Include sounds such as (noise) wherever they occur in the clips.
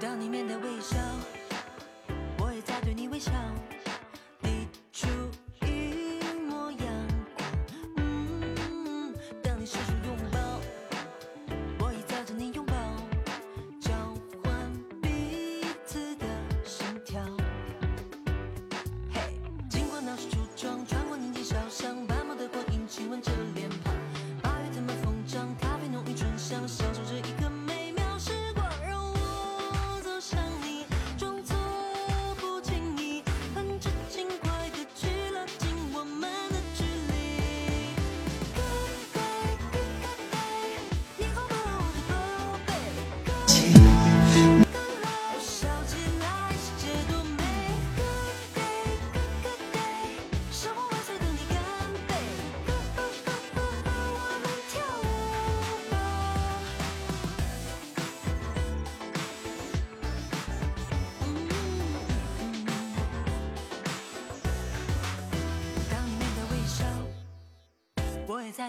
当你面带微笑我也在对你微笑。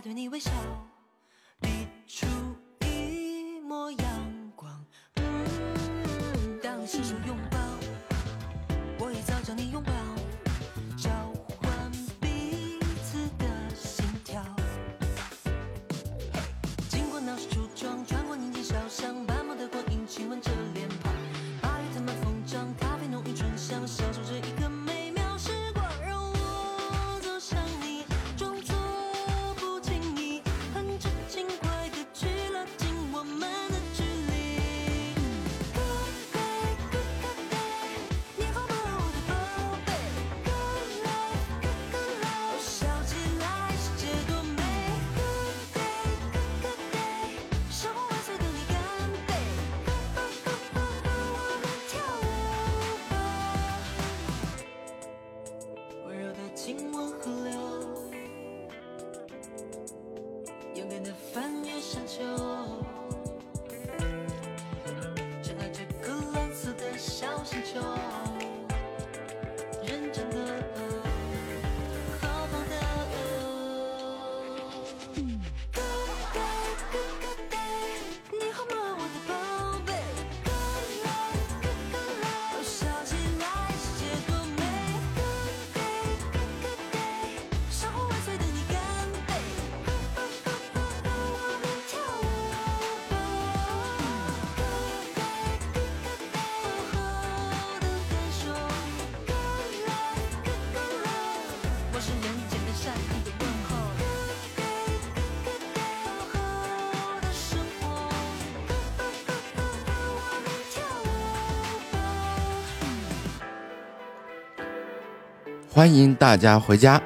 对你微笑。欢迎大家回家。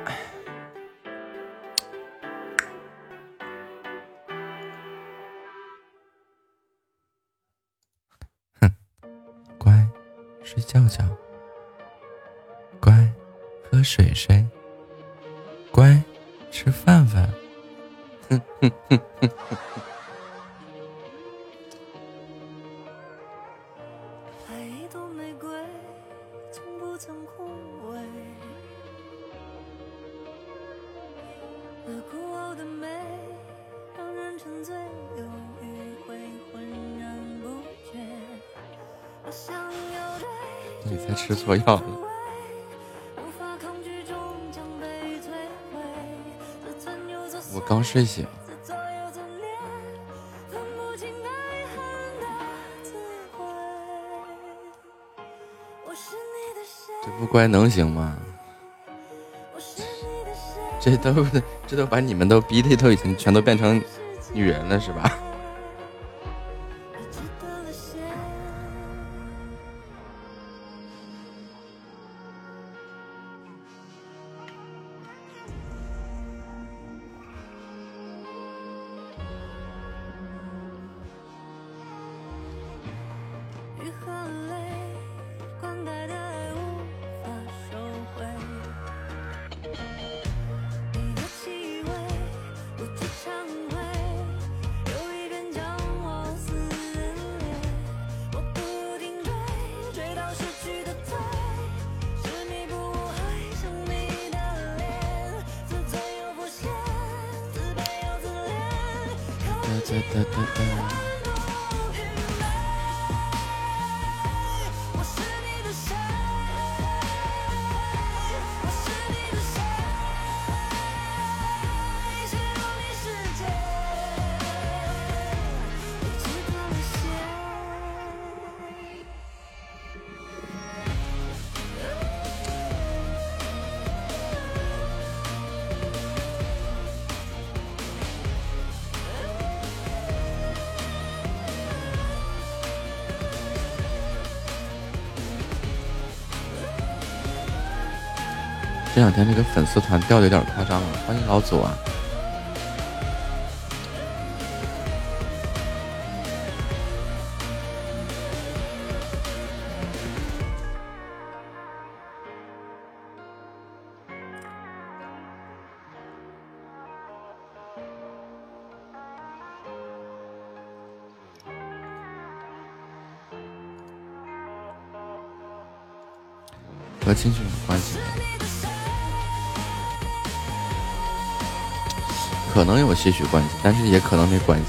药了。我刚睡醒。这不乖能行吗？这都这都把你们都逼的都已经全都变成女人了是吧？这两天这个粉丝团掉的有点夸张了，欢迎老祖啊！和情绪有关系，可能有些许关系，但是也可能没关系。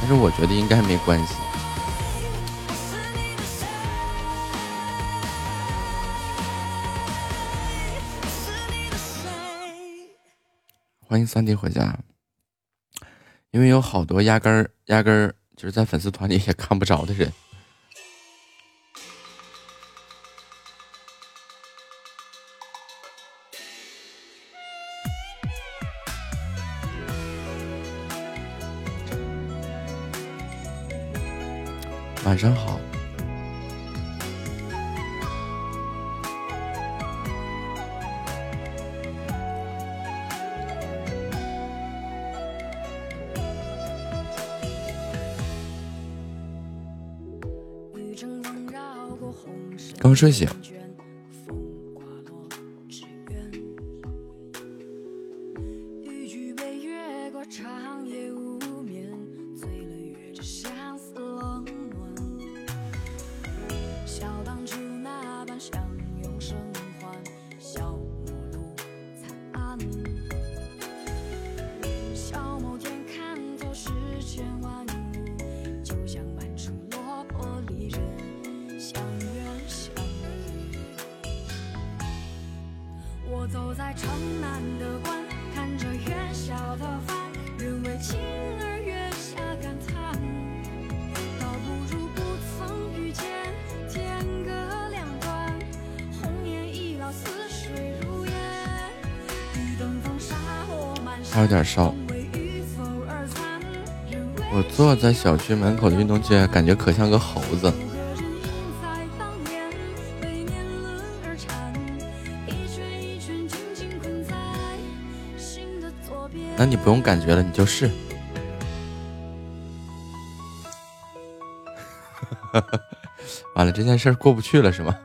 但是我觉得应该没关系。欢迎三弟回家，因为有好多压根儿压根儿。就是在粉丝团里也看不着的人。晚上好。刚睡醒。在小区门口的运动街，感觉可像个猴子。那你不用感觉了，你就是。(laughs) 完了，这件事过不去了，是吗？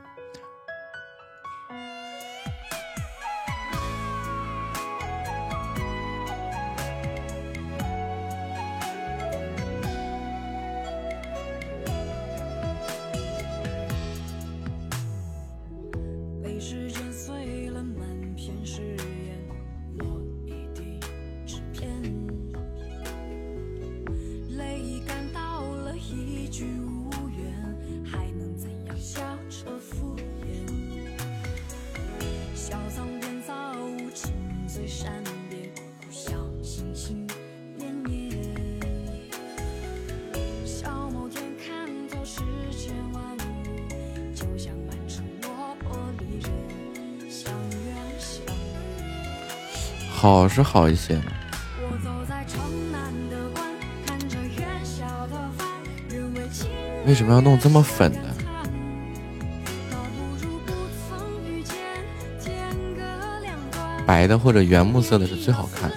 是好一些。为什么要弄这么粉的？白的或者原木色的是最好看。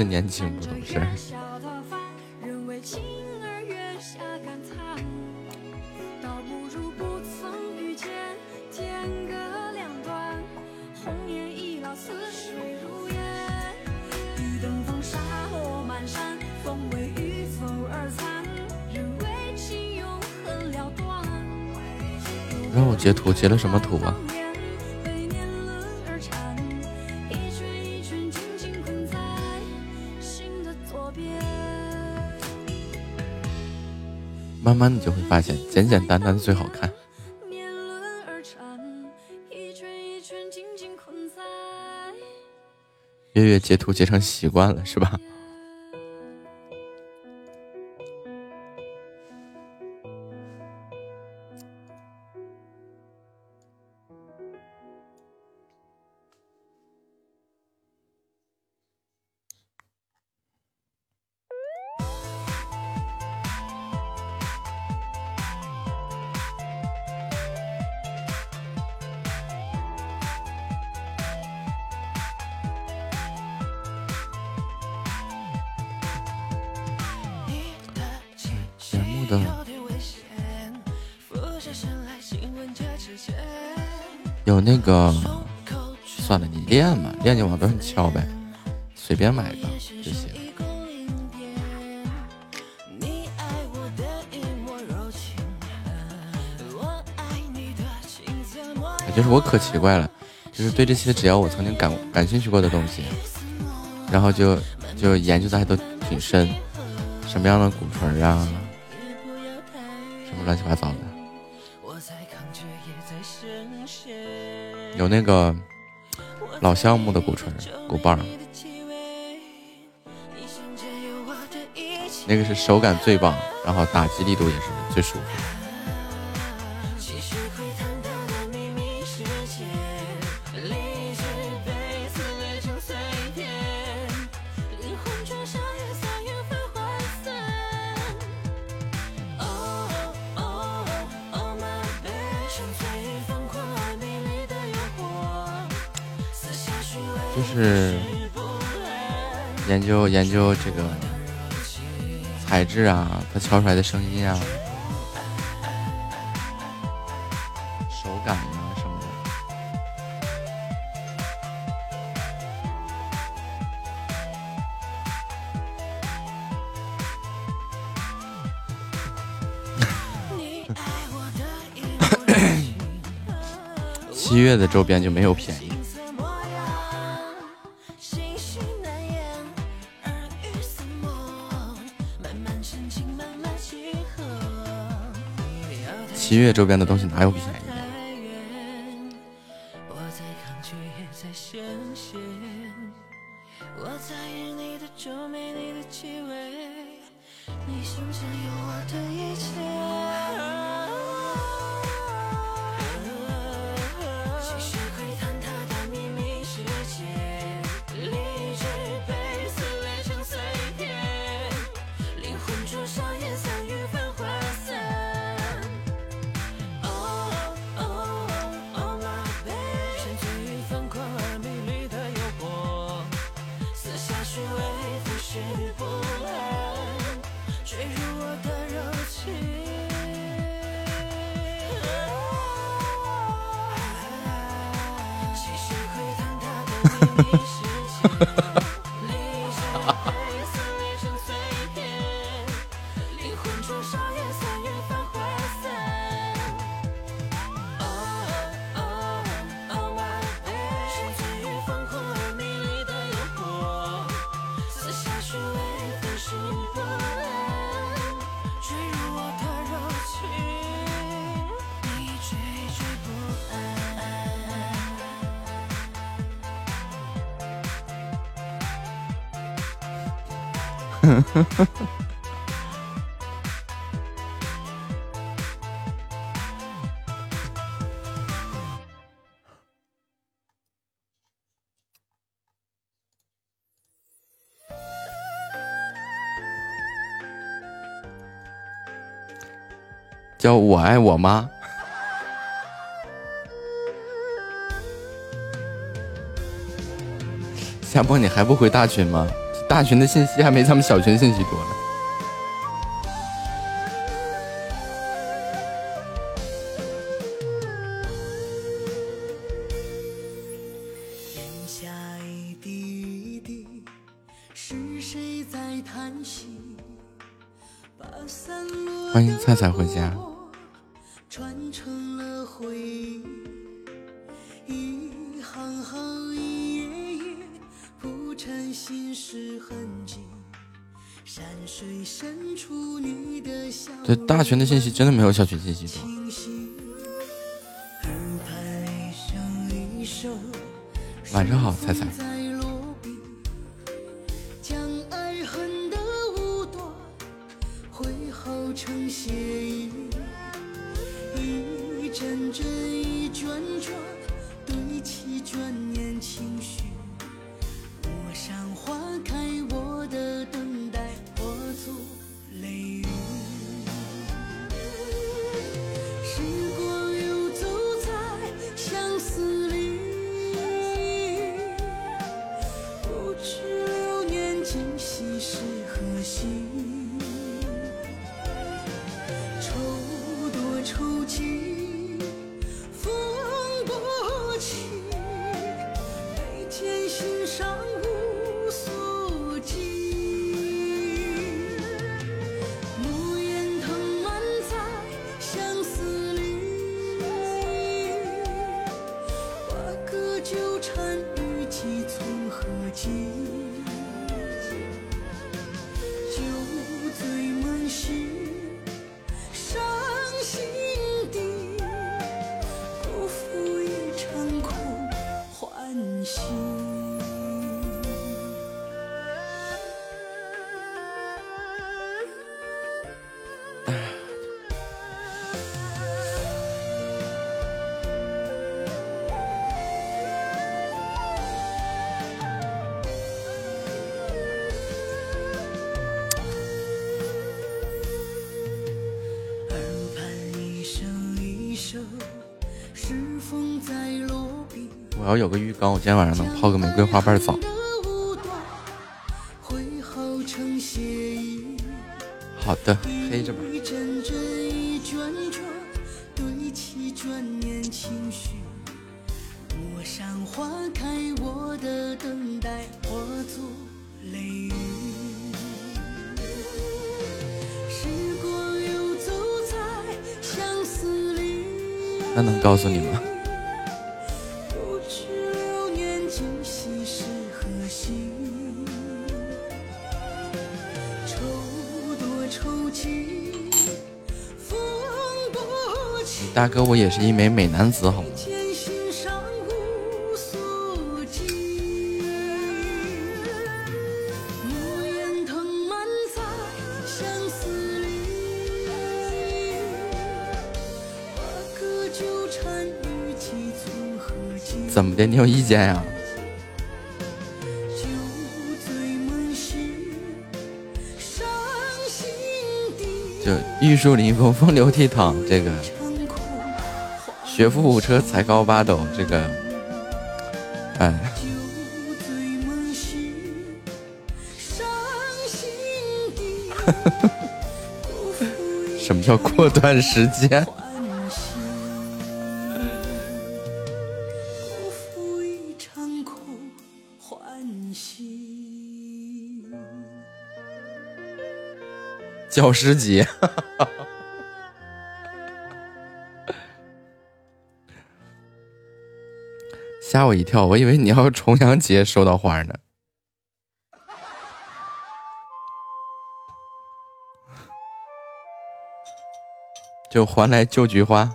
时年轻不懂事。(laughs) 让我截图，截了什么图啊？慢慢你就会发现，简简单单最好看。月月截图截成习惯了，是吧？有那个，算了，你练嘛，练就往多上敲呗，随便买个就行。就是我可奇怪了，就是对这些只要我曾经感感兴趣过的东西，然后就就研究的还都挺深，什么样的骨盆啊，什么乱七八糟的。有那个老项目的鼓槌、鼓棒，那个是手感最棒，然后打击力度也是最舒服。研究这个材质啊，它敲出来的声音啊。手感啊什么的 (coughs) 七月的周边就没有便宜。音乐周边的东西哪有便宜？爱我吗。夏波，你还不回大群吗？大群的信息还没咱们小群信息多呢。欢迎菜菜回家。这大群的信息真的没有小群信息多。晚上好，彩彩。我要有个浴缸，我今天晚上能泡个玫瑰花瓣澡。好的，黑着吧。那能告诉你吗？大哥，我也是一枚美男子，好吗？怎么的？你有意见呀？就玉树临风，风流倜傥，这个。学富五车，才高八斗，这个，哎，(laughs) 什么叫过段时间？(laughs) 教师节。(laughs) 我一跳，我以为你要重阳节收到花呢，就还来旧菊花。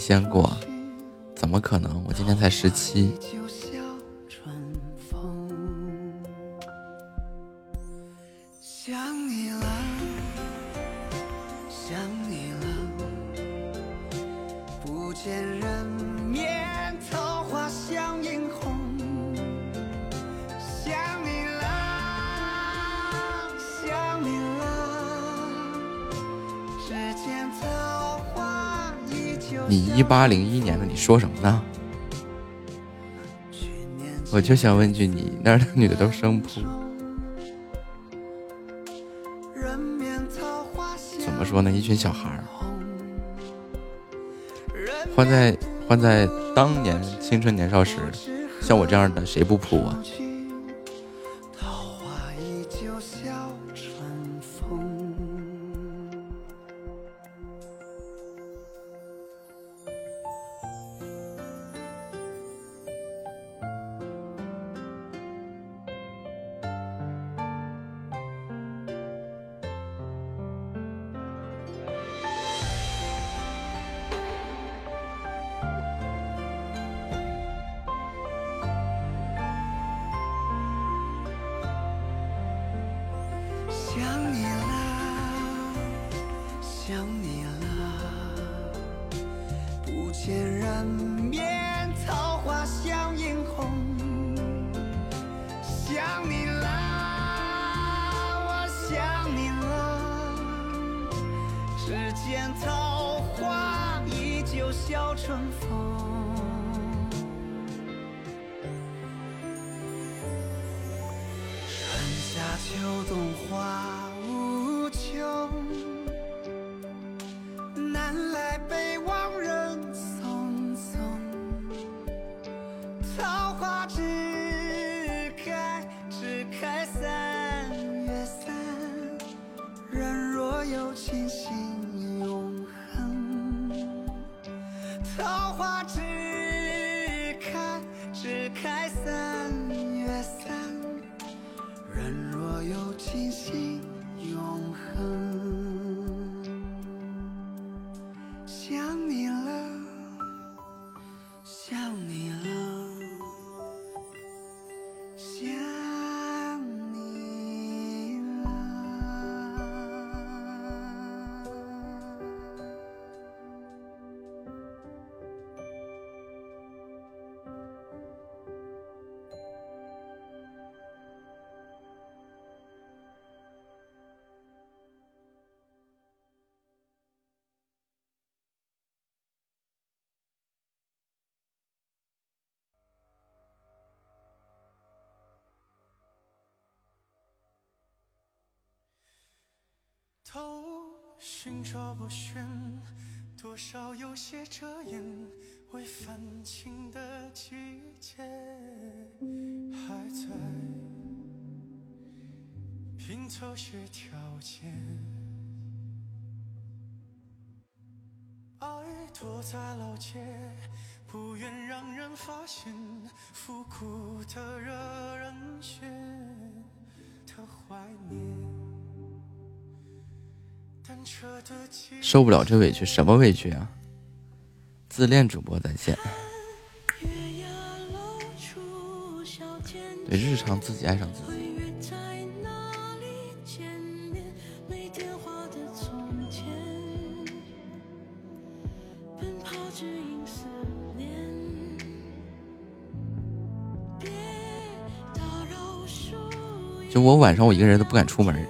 先过，怎么可能？我今天才十七。八零一年的，你说什么呢？我就想问句，你那儿的女的都生扑？怎么说呢？一群小孩儿，换在换在当年青春年少时，像我这样的谁不扑啊？头寻找不寻，多少有些遮掩。未泛晴的季节还在拼凑些条件。爱躲在老街，不愿让人发现，复古的惹人羡的怀念。受不了这委屈，什么委屈啊？自恋主播在线。对，日常自己爱上自己。就我晚上我一个人都不敢出门。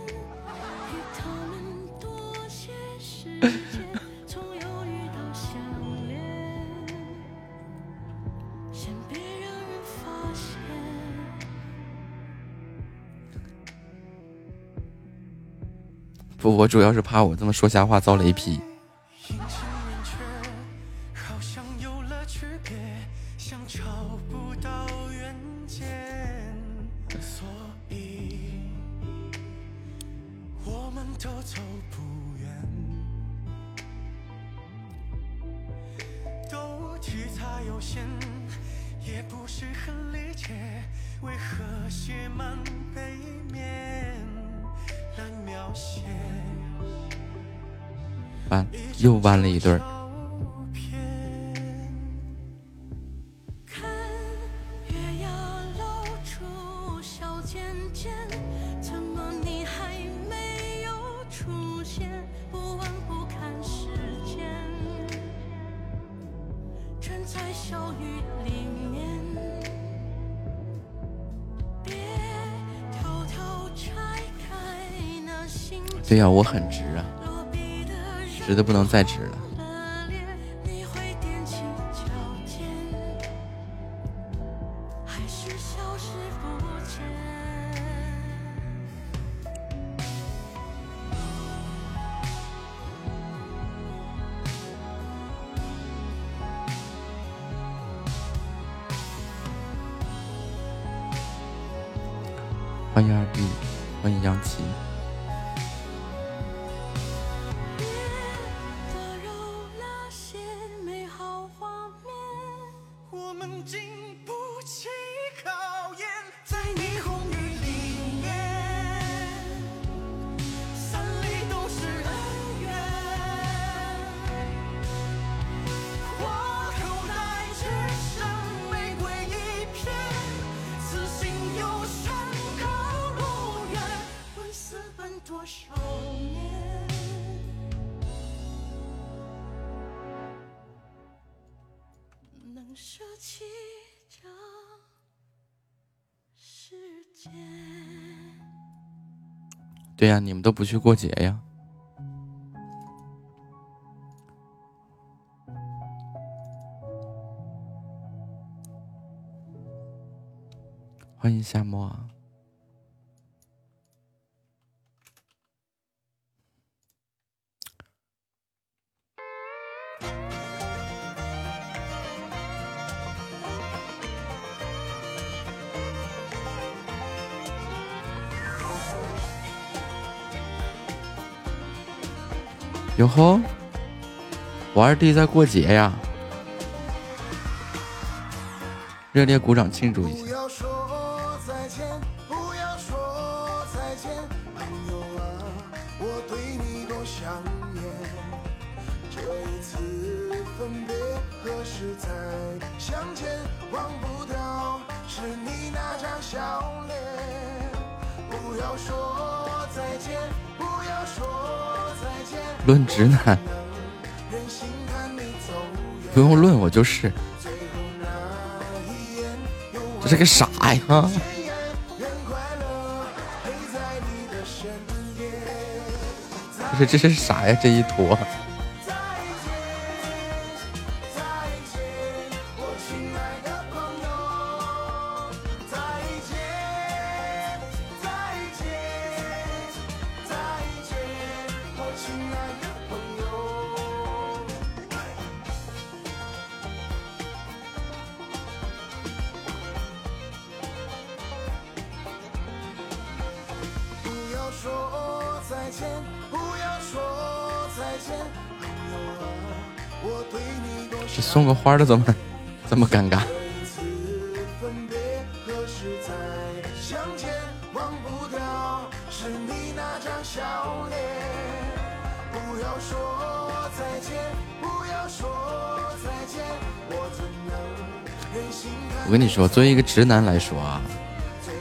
我主要是怕我这么说瞎话遭雷劈。我很直啊直的不能再直了。都不去过节呀。欢迎夏沫啊。哟呵，我二弟在过节呀！热烈鼓掌庆祝一下！直男，不用论，我就是。这是个啥呀？不是，这是啥呀？这一坨。送个花的怎么 (laughs) 这么尴尬？我跟你说，作为一个直男来说啊，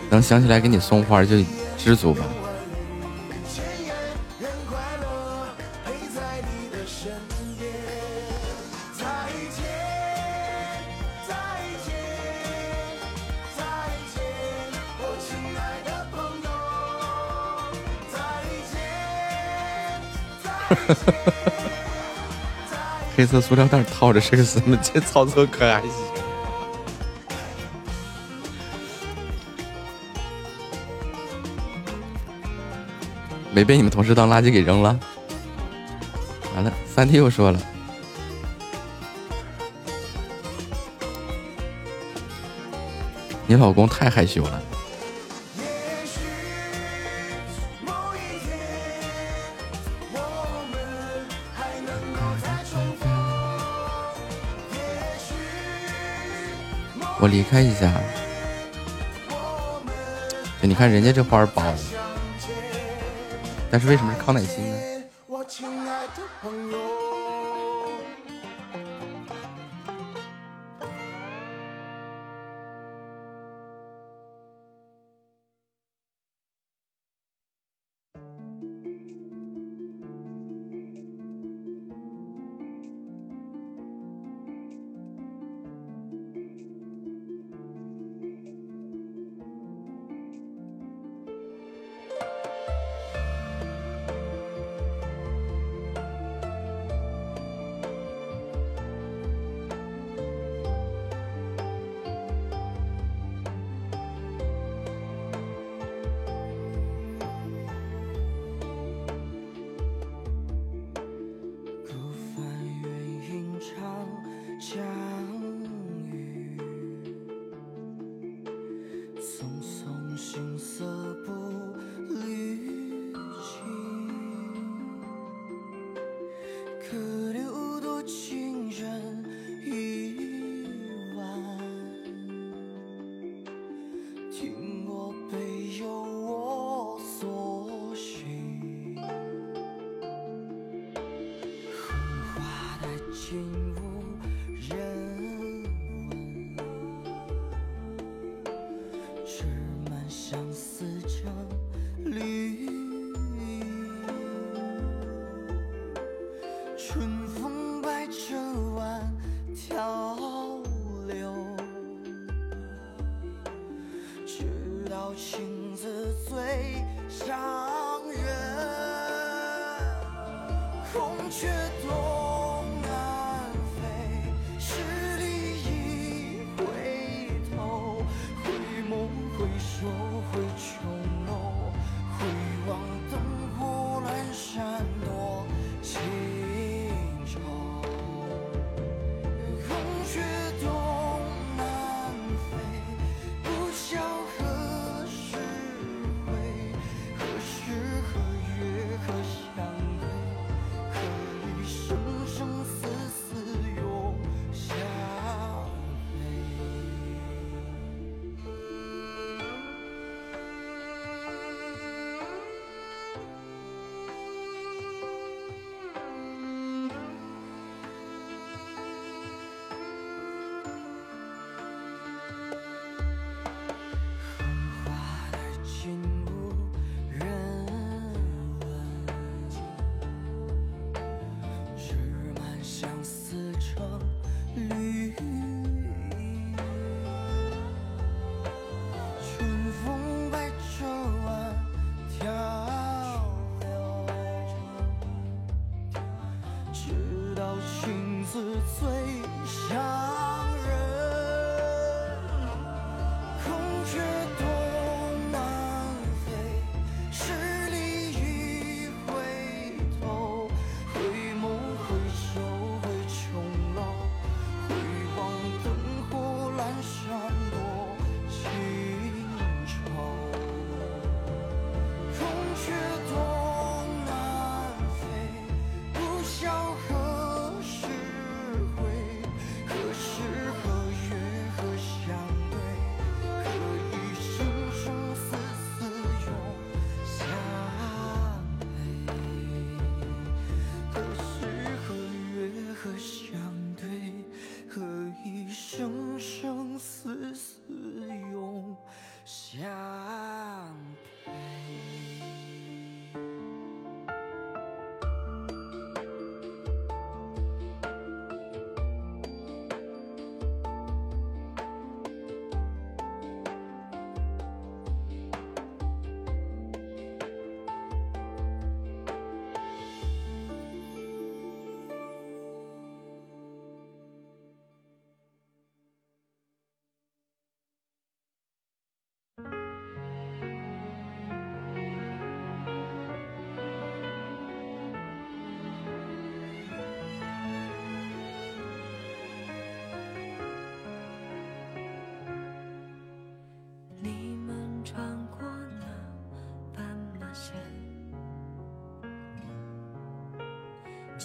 能想起来给你送花就知足吧。哈哈哈黑色塑料袋套着是个什么？这操作可还行？没被你们同事当垃圾给扔了？完了，三弟又说了，你老公太害羞了。我离开一下，你看人家这花儿包，但是为什么是康乃馨呢？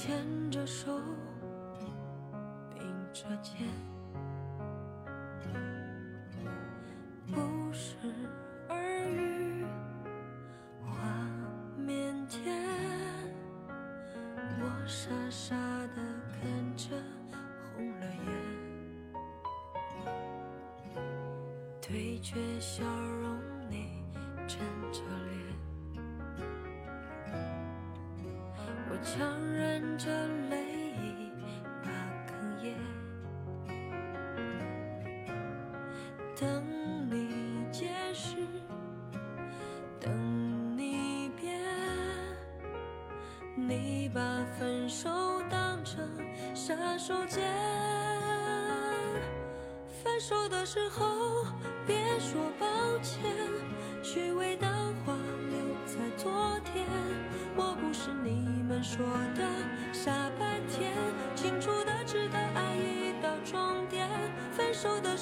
牵着手并着肩不是耳语画面间我傻傻的看着红了眼对决笑容手间分手的时候别说抱歉虚伪的话留在昨天。我不是你们说的下半天清楚的知道爱已到终点分手的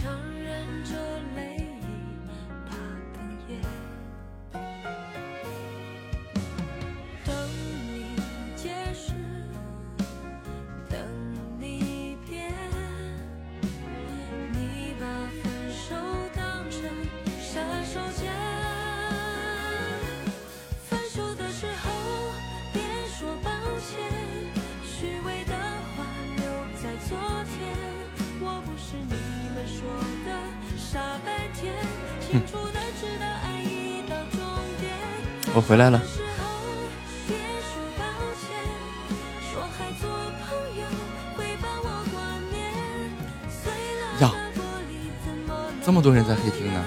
절 我回来了。这么多人在黑厅呢。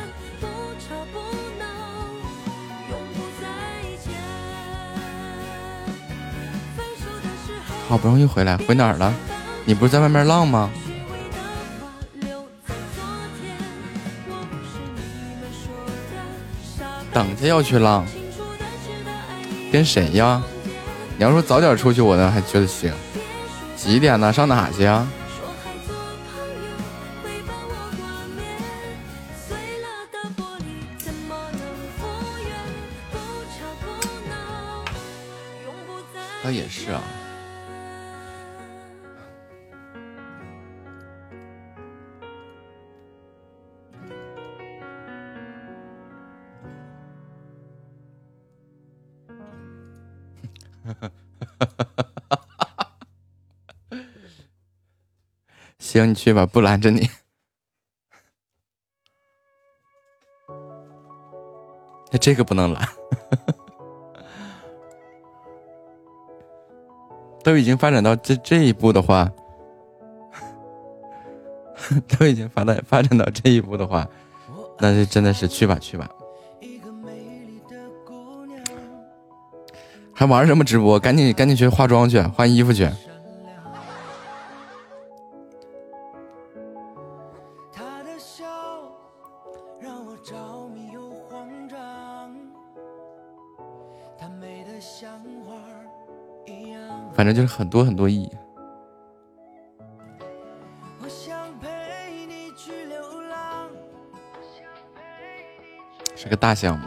好不容易回来，回哪儿了？你不是在外面浪吗？等下要去浪。跟谁呀？你要说早点出去，我呢还觉得行。几点呢？上哪去呀？去吧，不拦着你。那 (laughs) 这个不能拦。(laughs) 都已经发展到这这一步的话，都已经发展发展到这一步的话，那就真的是去吧去吧。还玩什么直播？赶紧赶紧去化妆去，换衣服去。反正就是很多很多亿，是个大项目。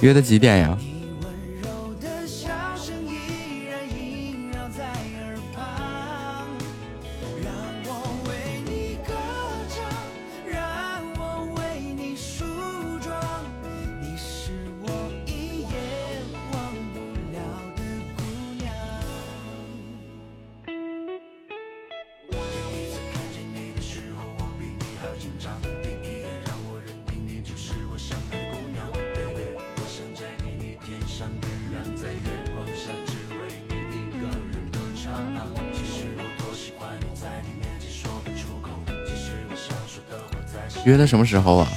约的几点呀？约的什么时候啊？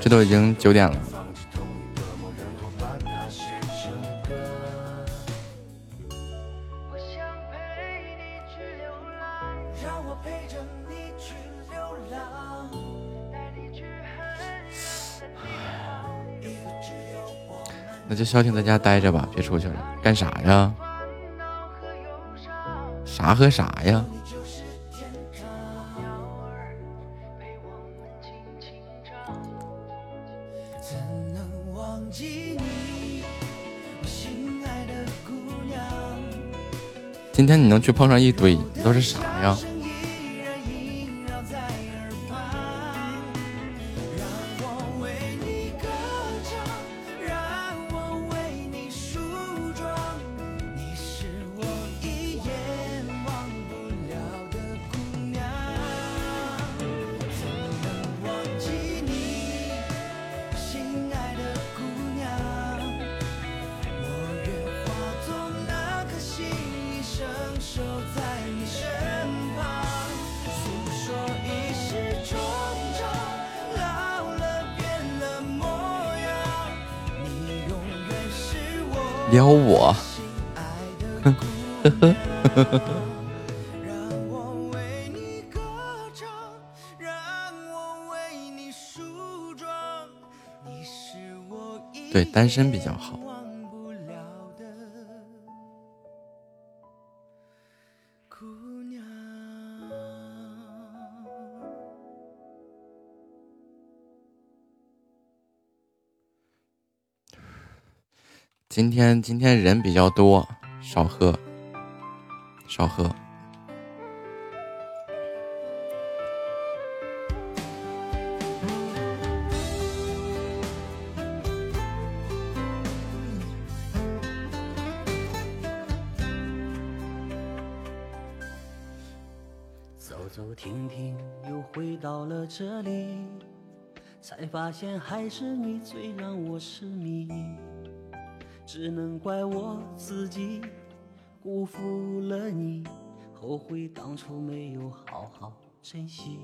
这都已经九点了。那就消停在家待着吧，别出去了。干啥呀？啥和啥呀？今天你能去碰上一堆，都是啥呀？单身比较好。今天今天人比较多，少喝，少喝。发现还是你最让我痴迷。只能怪我自己辜负了你，后悔当初没有好好珍惜。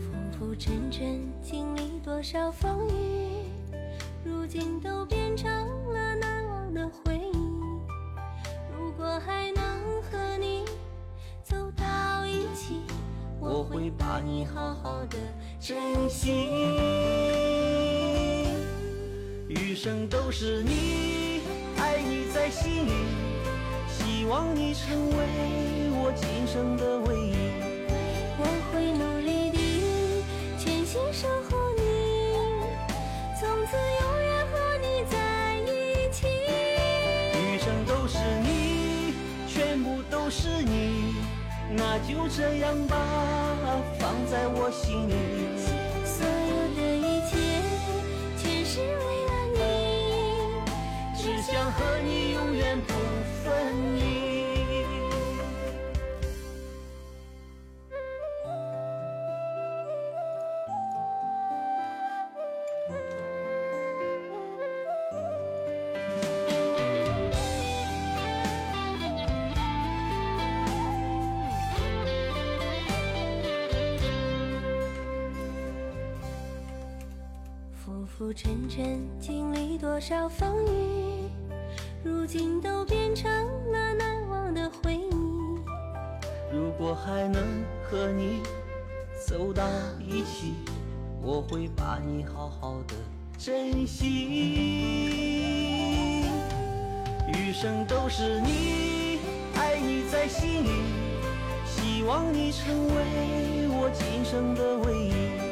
浮浮沉沉，经历多少风雨，如今都变成了难忘的回忆。如果还能我会把你好好的珍惜。余生都是你，爱你在心里，希望你成为我今生的唯一。我会努力的全心守护你，从此永远和你在一起。余生都是你，全部都是你，那就这样吧，放在我心里。所有的一切全是为了你，只想和你永远不分离。浮浮沉沉经历多少风雨，如今都变成了难忘的回忆。如果还能和你走到一起，我会把你好好的珍惜。余生都是你，爱你在心里，希望你成为我今生的唯一。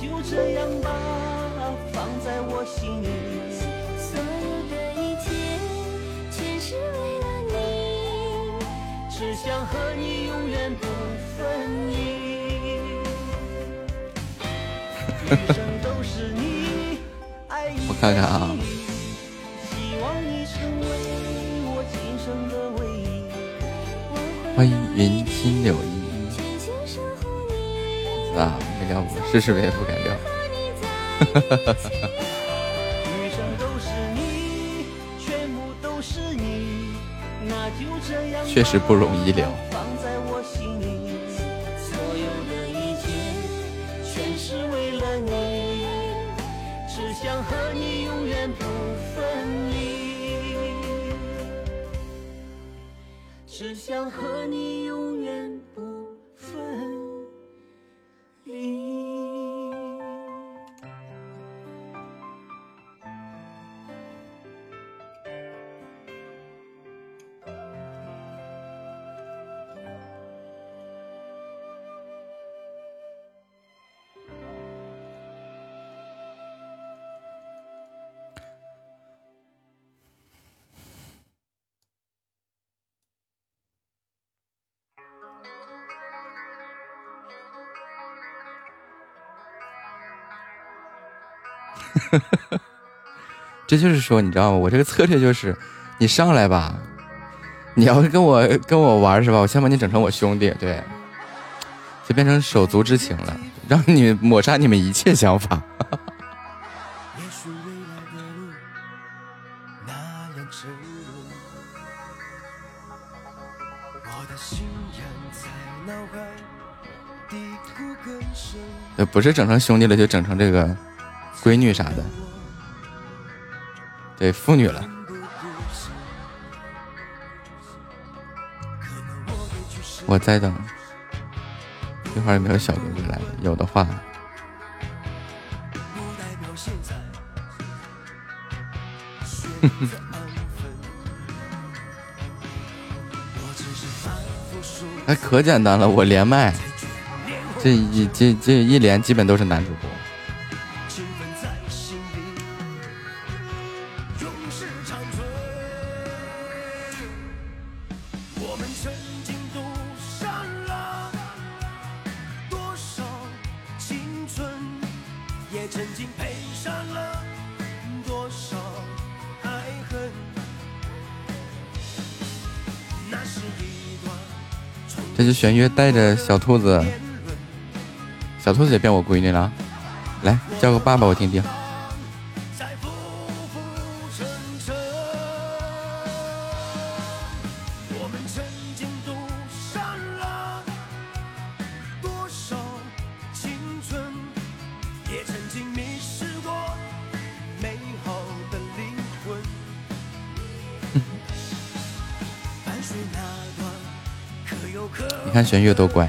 就这样吧，放在我心里。所有的一切全是为了你，只想和你永远不分离。(laughs) 余生都是你，爱你我看看啊试试呗，不敢聊。和你在一起。余生都是你，全部都是你，那就这样吧。确实不容易聊 (laughs) 这就是说，你知道吗？我这个策略就是，你上来吧，你要是跟我跟我玩是吧？我先把你整成我兄弟，对，就变成手足之情了，让你抹杀你们一切想法。也许未来的路那样沉沦，我的信仰在脑海低谷更深。对，不是整成兄弟了，就整成这个闺女啥的，对，妇女了。我在等，一会儿有没有小哥哥来？有的话，哼哼还可简单了，我连麦，这一这这一连基本都是男主播。玄月带着小兔子，小兔子也变我闺女了，来叫个爸爸我听听。可你看玄月多乖，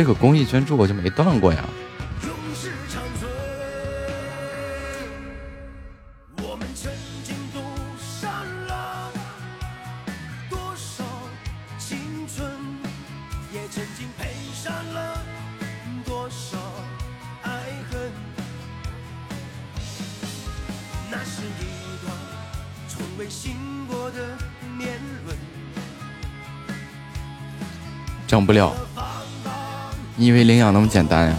这个公益捐助我就没断过呀。永世长存我们曾经了多少青春也曾经上了多少爱恨那是一段从未醒过的年轮。长不了。你以为领养那么简单呀？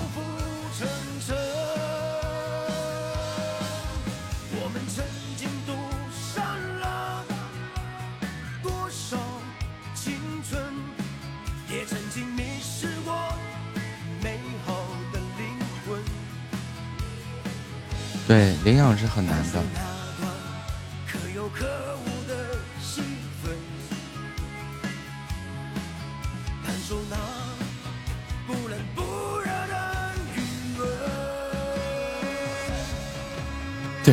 对，领养是很难的。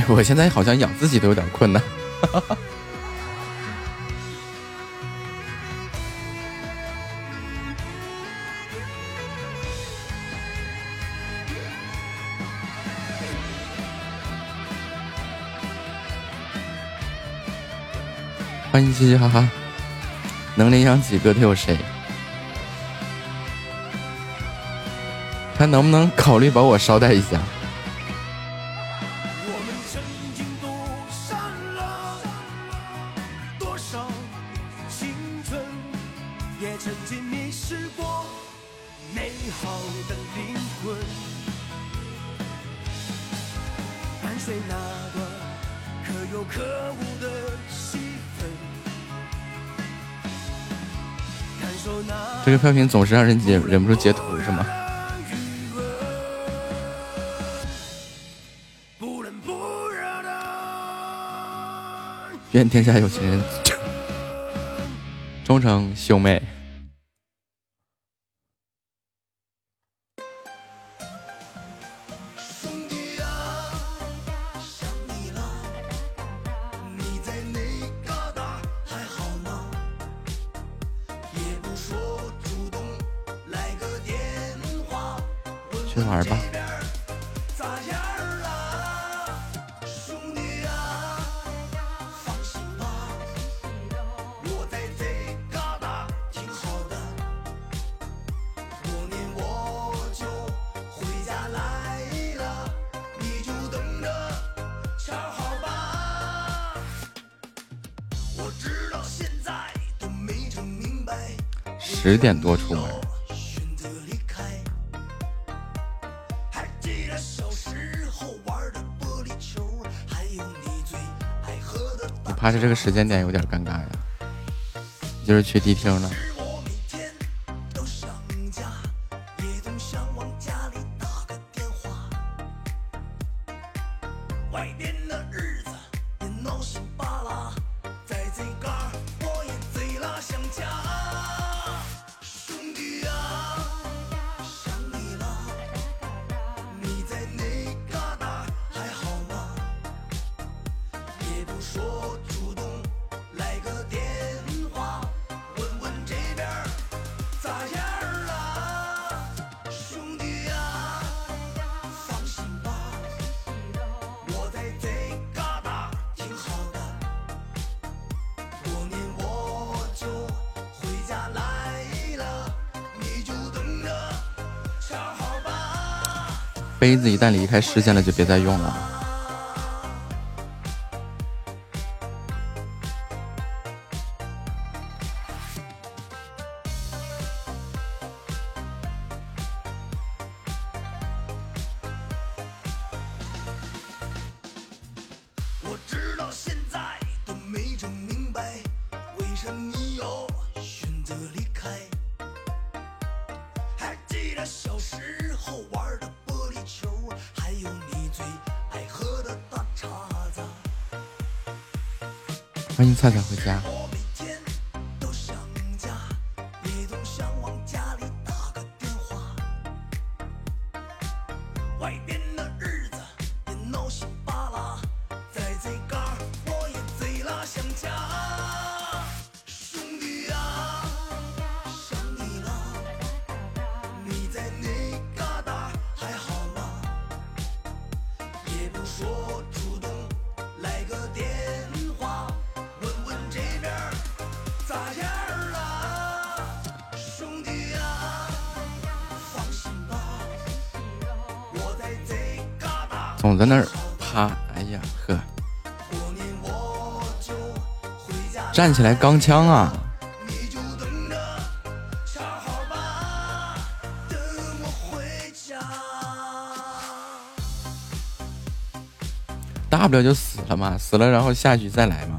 我现在好像养自己都有点困难。哈哈哈欢迎嘻嘻哈哈能领养几个都有谁？还能不能考虑把我捎带一下。飘萍总是让人忍忍不住截图，是吗？愿天下有情人 (laughs) 终成兄妹。十点多出门，你怕是这个时间点有点尴尬呀。你就是去迪厅了。杯子一旦离开视线了就别再用了起来钢枪啊！大不了就死了嘛，死了然后下局再来嘛。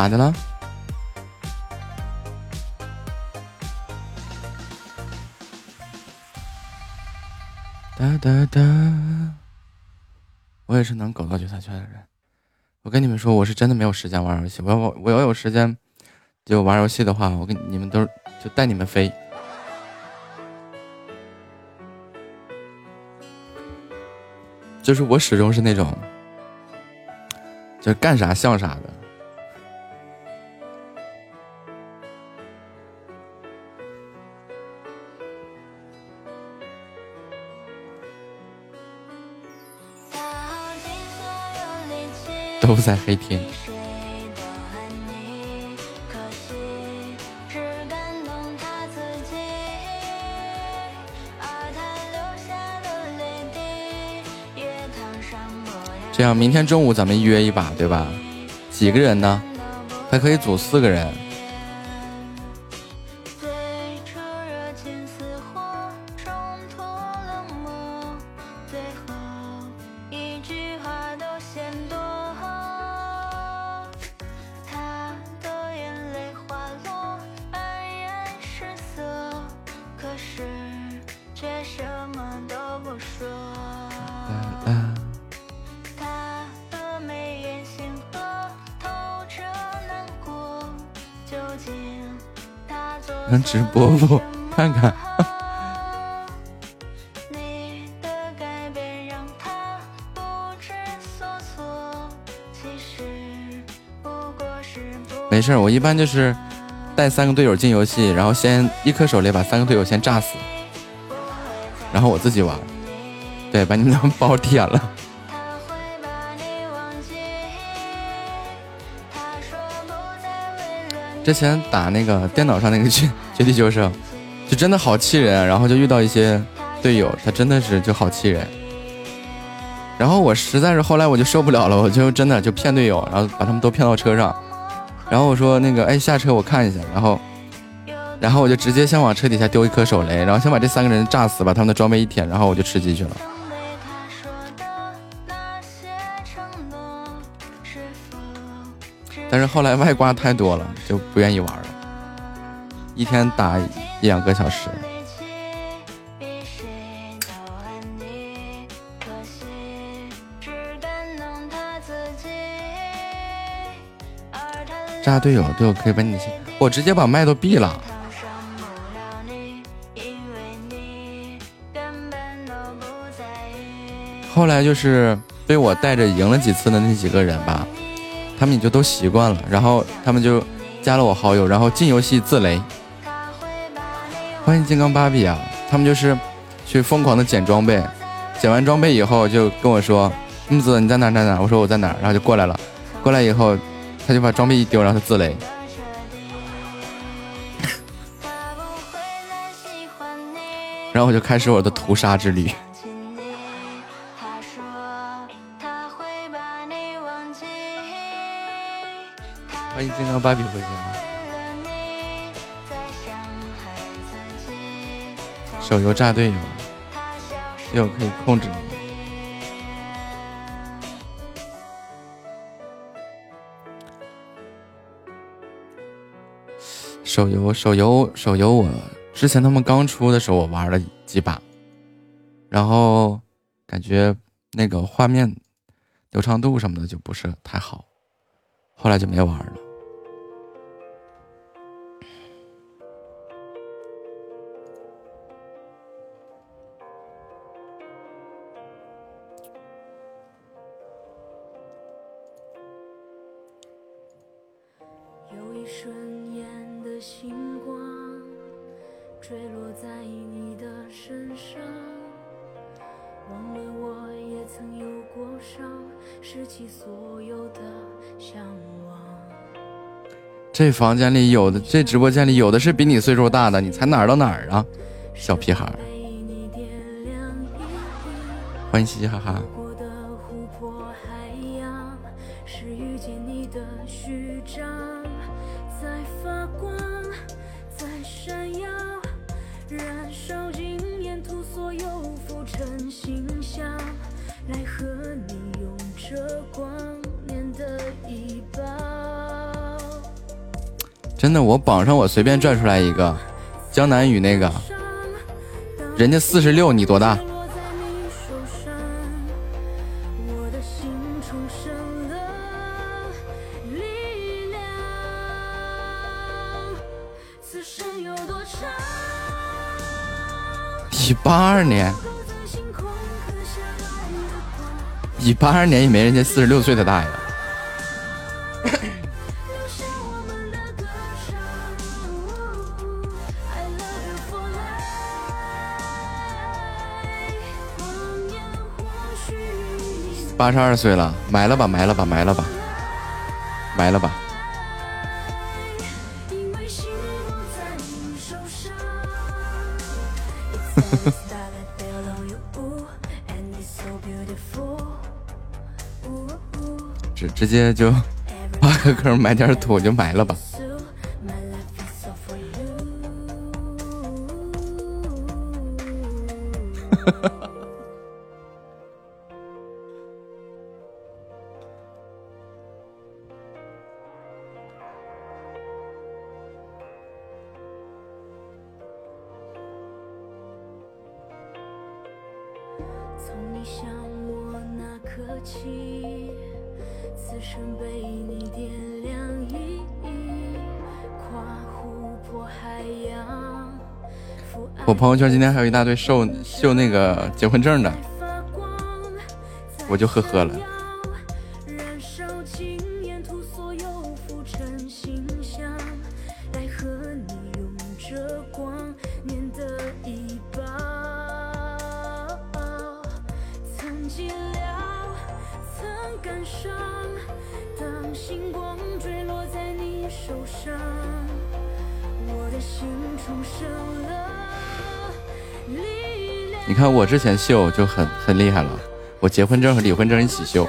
咋的了？哒哒哒！我也是能苟到决赛圈的人。我跟你们说，我是真的没有时间玩游戏。我要我我要有时间就玩游戏的话，我跟你们都就带你们飞。就是我始终是那种，就是干啥像啥的。都在黑天。这样，明天中午咱们约一把，对吧？几个人呢？还可以组四个人。直播不看看？没事，我一般就是带三个队友进游戏，然后先一颗手雷把三个队友先炸死，然后我自己玩。对，把你们的包点了。之前打那个电脑上那个绝绝地求生，就真的好气人。然后就遇到一些队友，他真的是就好气人。然后我实在是后来我就受不了了，我就真的就骗队友，然后把他们都骗到车上。然后我说那个哎下车我看一下，然后然后我就直接先往车底下丢一颗手雷，然后先把这三个人炸死，把他们的装备一舔，然后我就吃鸡去了。但是后来外挂太多了，就不愿意玩了。一天打一两个小时。炸队友，队友可以把你我直接把麦都闭了。后来就是被我带着赢了几次的那几个人吧。他们也就都习惯了，然后他们就加了我好友，然后进游戏自雷。欢迎金刚芭比啊！他们就是去疯狂的捡装备，捡完装备以后就跟我说：“木子你在哪哪哪？”我说我在哪，然后就过来了。过来以后，他就把装备一丢，然后他自雷。(laughs) 然后我就开始我的屠杀之旅。欢迎金刚芭比回家，手游炸队友，队友可以控制你。手游手游手游，我之前他们刚出的时候我玩了几把，然后感觉那个画面流畅度什么的就不是太好，后来就没玩了。拾起所有的向往。这房间里有的，这直播间里有的是比你岁数大的，你才哪儿到哪儿啊，小屁孩儿！欢迎嘻嘻哈哈。真的，我榜上我随便拽出来一个，江南雨那个，人家四十六，你多大？落在你手上，我的心重生了力量。此生有多长？一八二年，构成星空刻下爱的光，一八二年也没人家四十六岁的大呀。八十二岁了，埋了吧，埋了吧，埋了吧，埋了吧。(laughs) 直直接就 (laughs) 挖个坑，埋点土就埋了吧。哈哈。朋友圈今天还有一大堆秀秀那个结婚证的，我就呵呵了。我之前秀就很很厉害了，我结婚证和离婚证一起秀。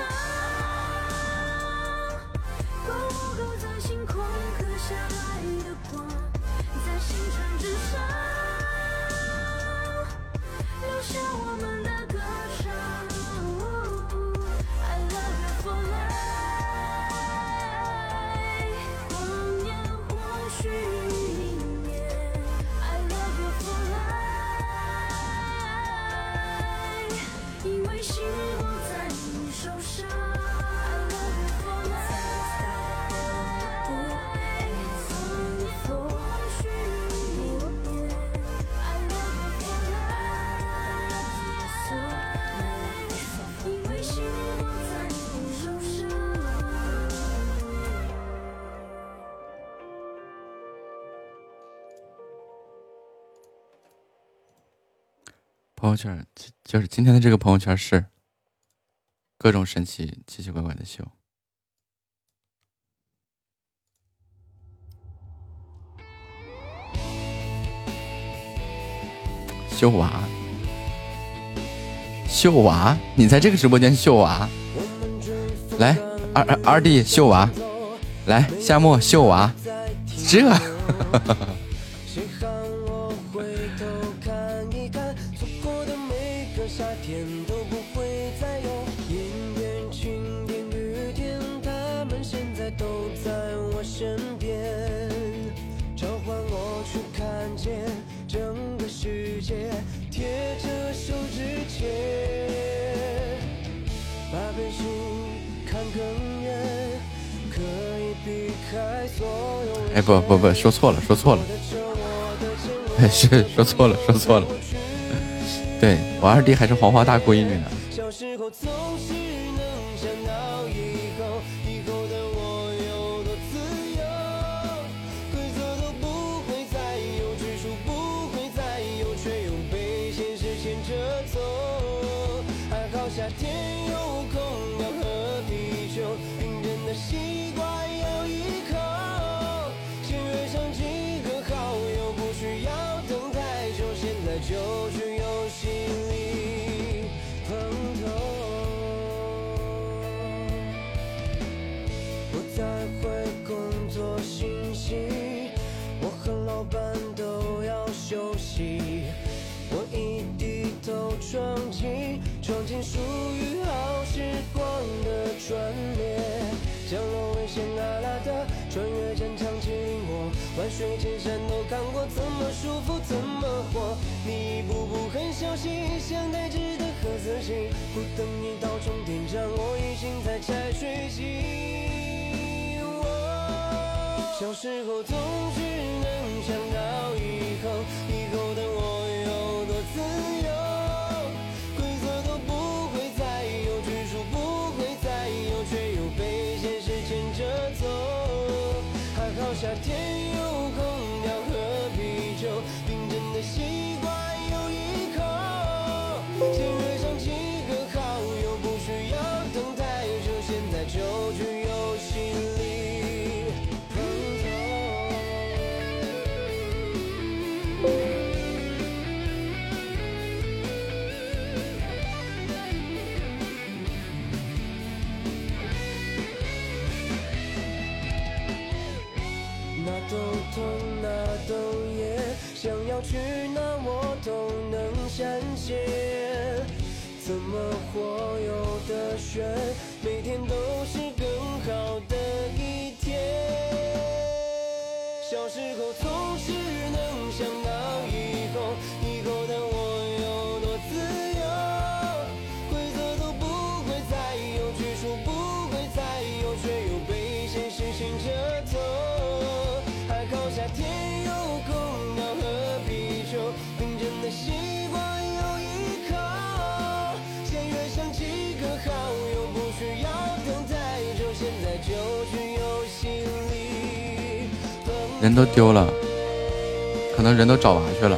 朋友圈就是今天的这个朋友圈是各种神奇奇奇怪怪的秀。秀娃，秀娃，你在这个直播间秀娃，来二二二弟秀娃，来夏末秀娃，这。哎不不不说错了说错了。哎是说错了说错了。对我二弟还是黄花大闺女呢。断裂，降落危险拉拉的，穿越战场寂引我，万水千山都看过，怎么舒服怎么活。你一步步很小心，像呆滞的盒子心，不等你到终点站，我已经在拆水晶。小时候总是。ocean 人都丢了可能人都找娃去了。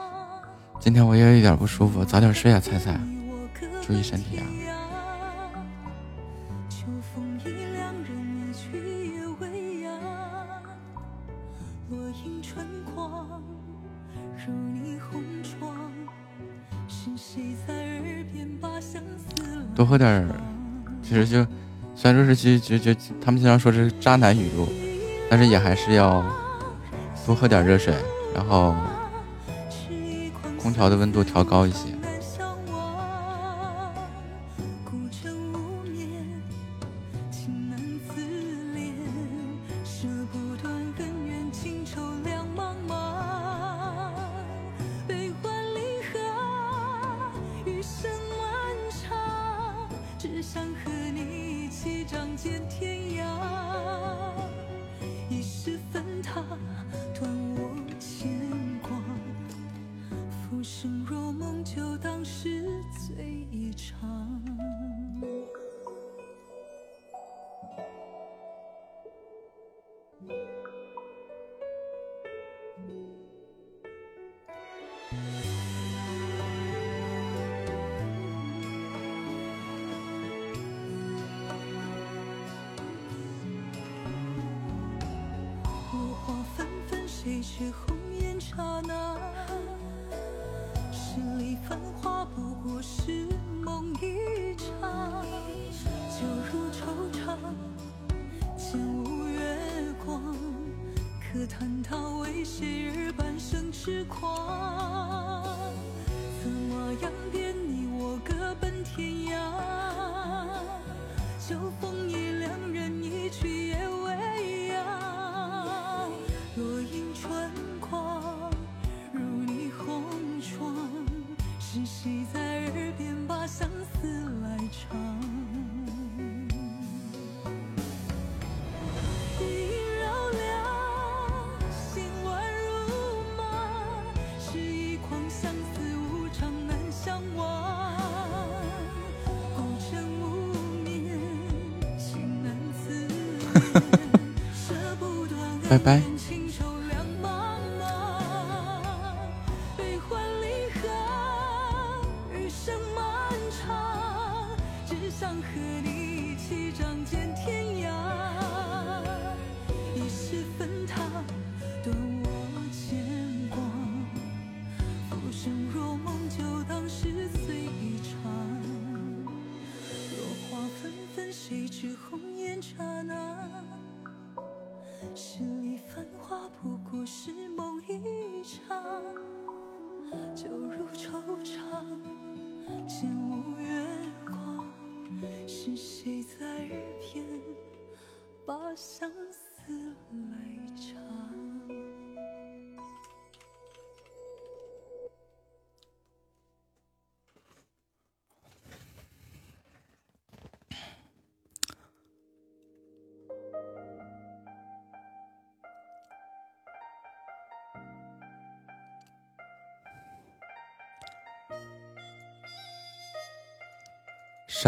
今天我也有一点不舒服，早点睡啊，菜菜，注意身体啊。多喝点儿，其实就虽然说是就就就他们经常说是渣男语录，但是也还是要多喝点热水，然后空调的温度调高一些。难相忘孤无眠情难自舍不恩怨情仇两茫茫悲欢离合余生漫长只想和你一起仗剑天拜拜。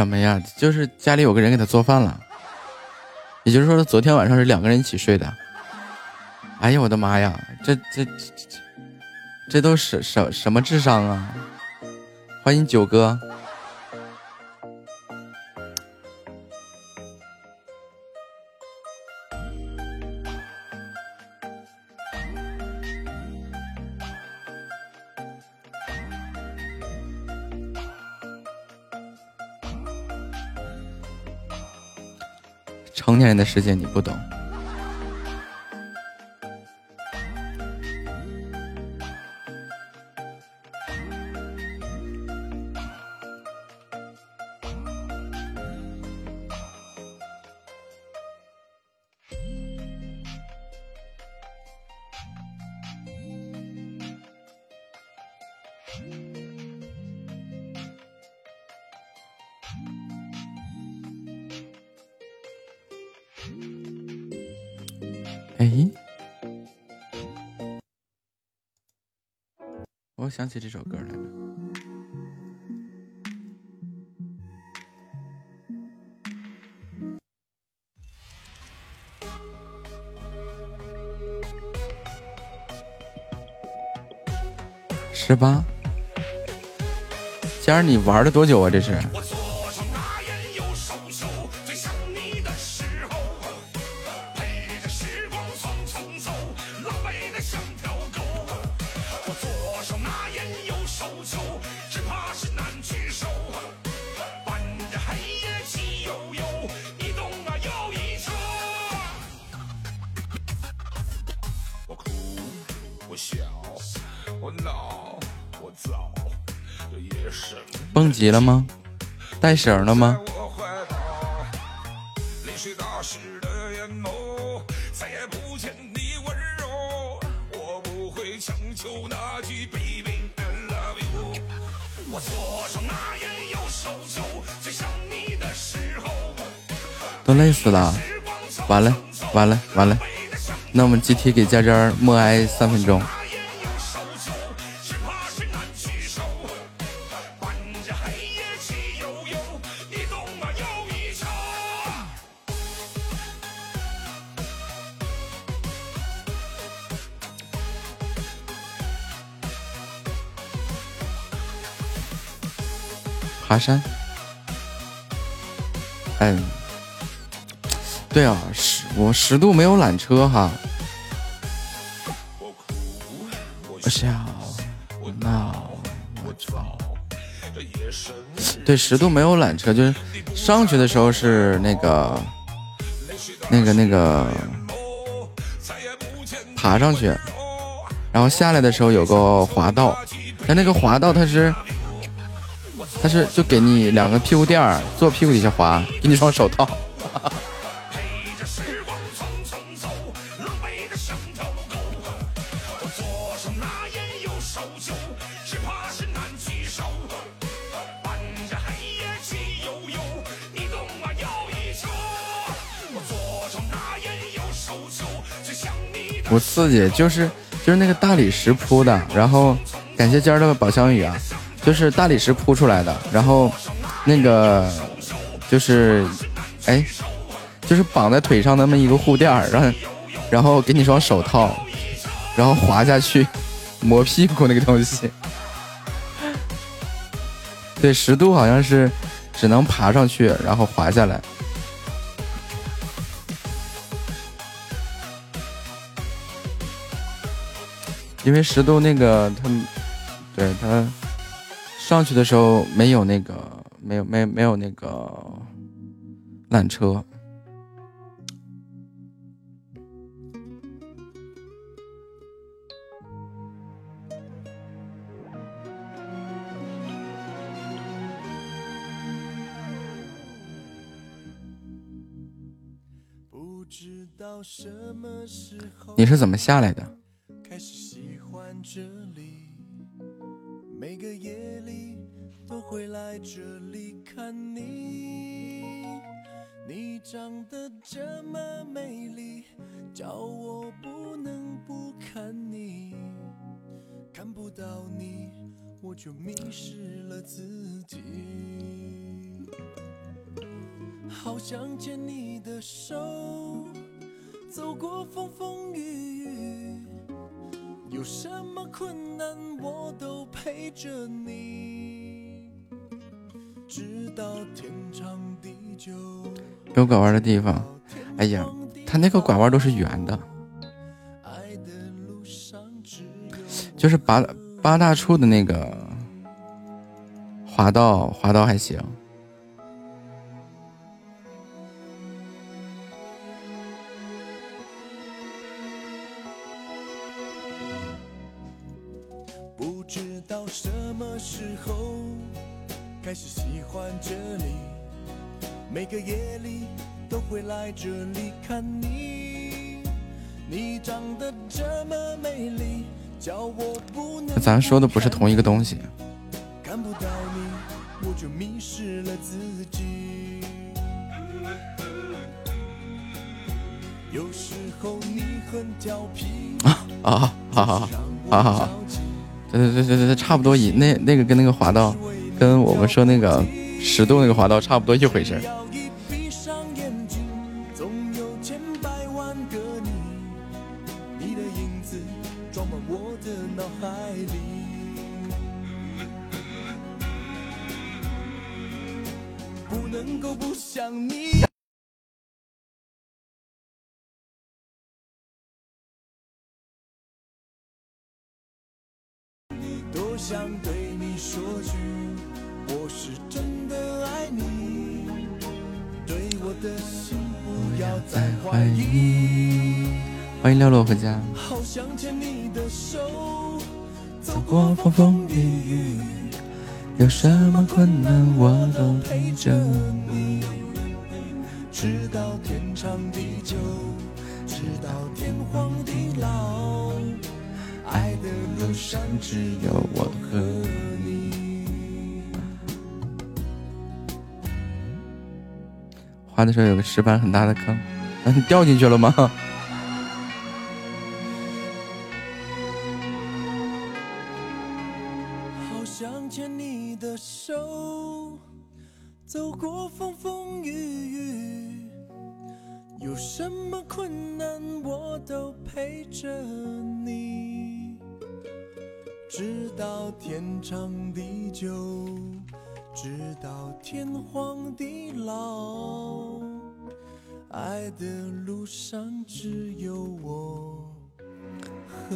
怎么样？就是家里有个人给他做饭了，也就是说，昨天晚上是两个人一起睡的。哎呀，我的妈呀，这这这这，这都什什什么智商啊？欢迎九哥。世界你不懂。想起这首歌来了十八。佳儿你玩了多久啊这是？了吗？带绳了吗？都累死了。完了完了完了，那我们集体给佳佳默哀三分钟。爬山，嗯，对啊，十我十度没有缆车哈，我笑，我闹，我吵，对十度没有缆车，就是上去的时候是那个那个那个爬上去，然后下来的时候有个滑道，但那个滑道它是。他是就给你两个屁股垫儿，坐屁股底下滑，(laughs) 给你双手套。(laughs) 不刺激，就是就是那个大理石铺的，然后感谢今儿的宝箱雨啊，就是大理石铺出来的，然后那个就是哎，就是绑在腿上那么一个护垫儿，然后然后给你双手套，然后滑下去磨屁股那个东西。(laughs) 对，十度好像是只能爬上去，然后滑下来。因为十度那个他，对他上去的时候没有那个没有没没有那个缆车。你是怎么下来的？长得这么美丽，叫我不能不看你。看不到你，我就迷失了自己。好想牵你的手，走过风风雨雨。有什么困难，我都陪着你，直到天长地久。有拐弯的地方，哎呀，他那个拐弯都是圆的，就是八八大处的那个滑道，滑道还行。开始喜欢这里，每个夜里会来这里看你。你长得这么美丽，叫我不能。咱说的不是同一个东西。看不到你，我就迷失了自己。有时候你很调皮。啊啊，好好好，好好好，对对对对差不多一那那个跟那个滑道。跟我们说那个十度那个滑道差不多一回事不够不想你。多想对你说句。我是真的爱你，对我的心不要再怀疑。欢迎六六回家。好想牵你的手，走过风风雨雨，有什么困难我都陪着你，直到天长地久，直到天荒地老，爱的路上只有我和你。滑的时候有个石板很大的坑，你掉进去了吗？着你，直到天长地久。直到天荒地老，爱的路上只有我和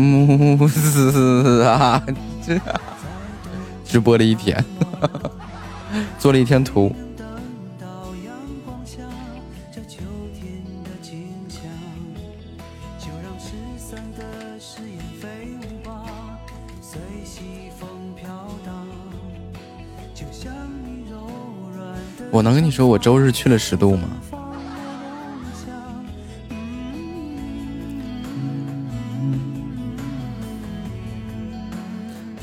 木子啊，这直播了一天，(laughs) 做了一天图。我能跟你说我周日去了十度吗？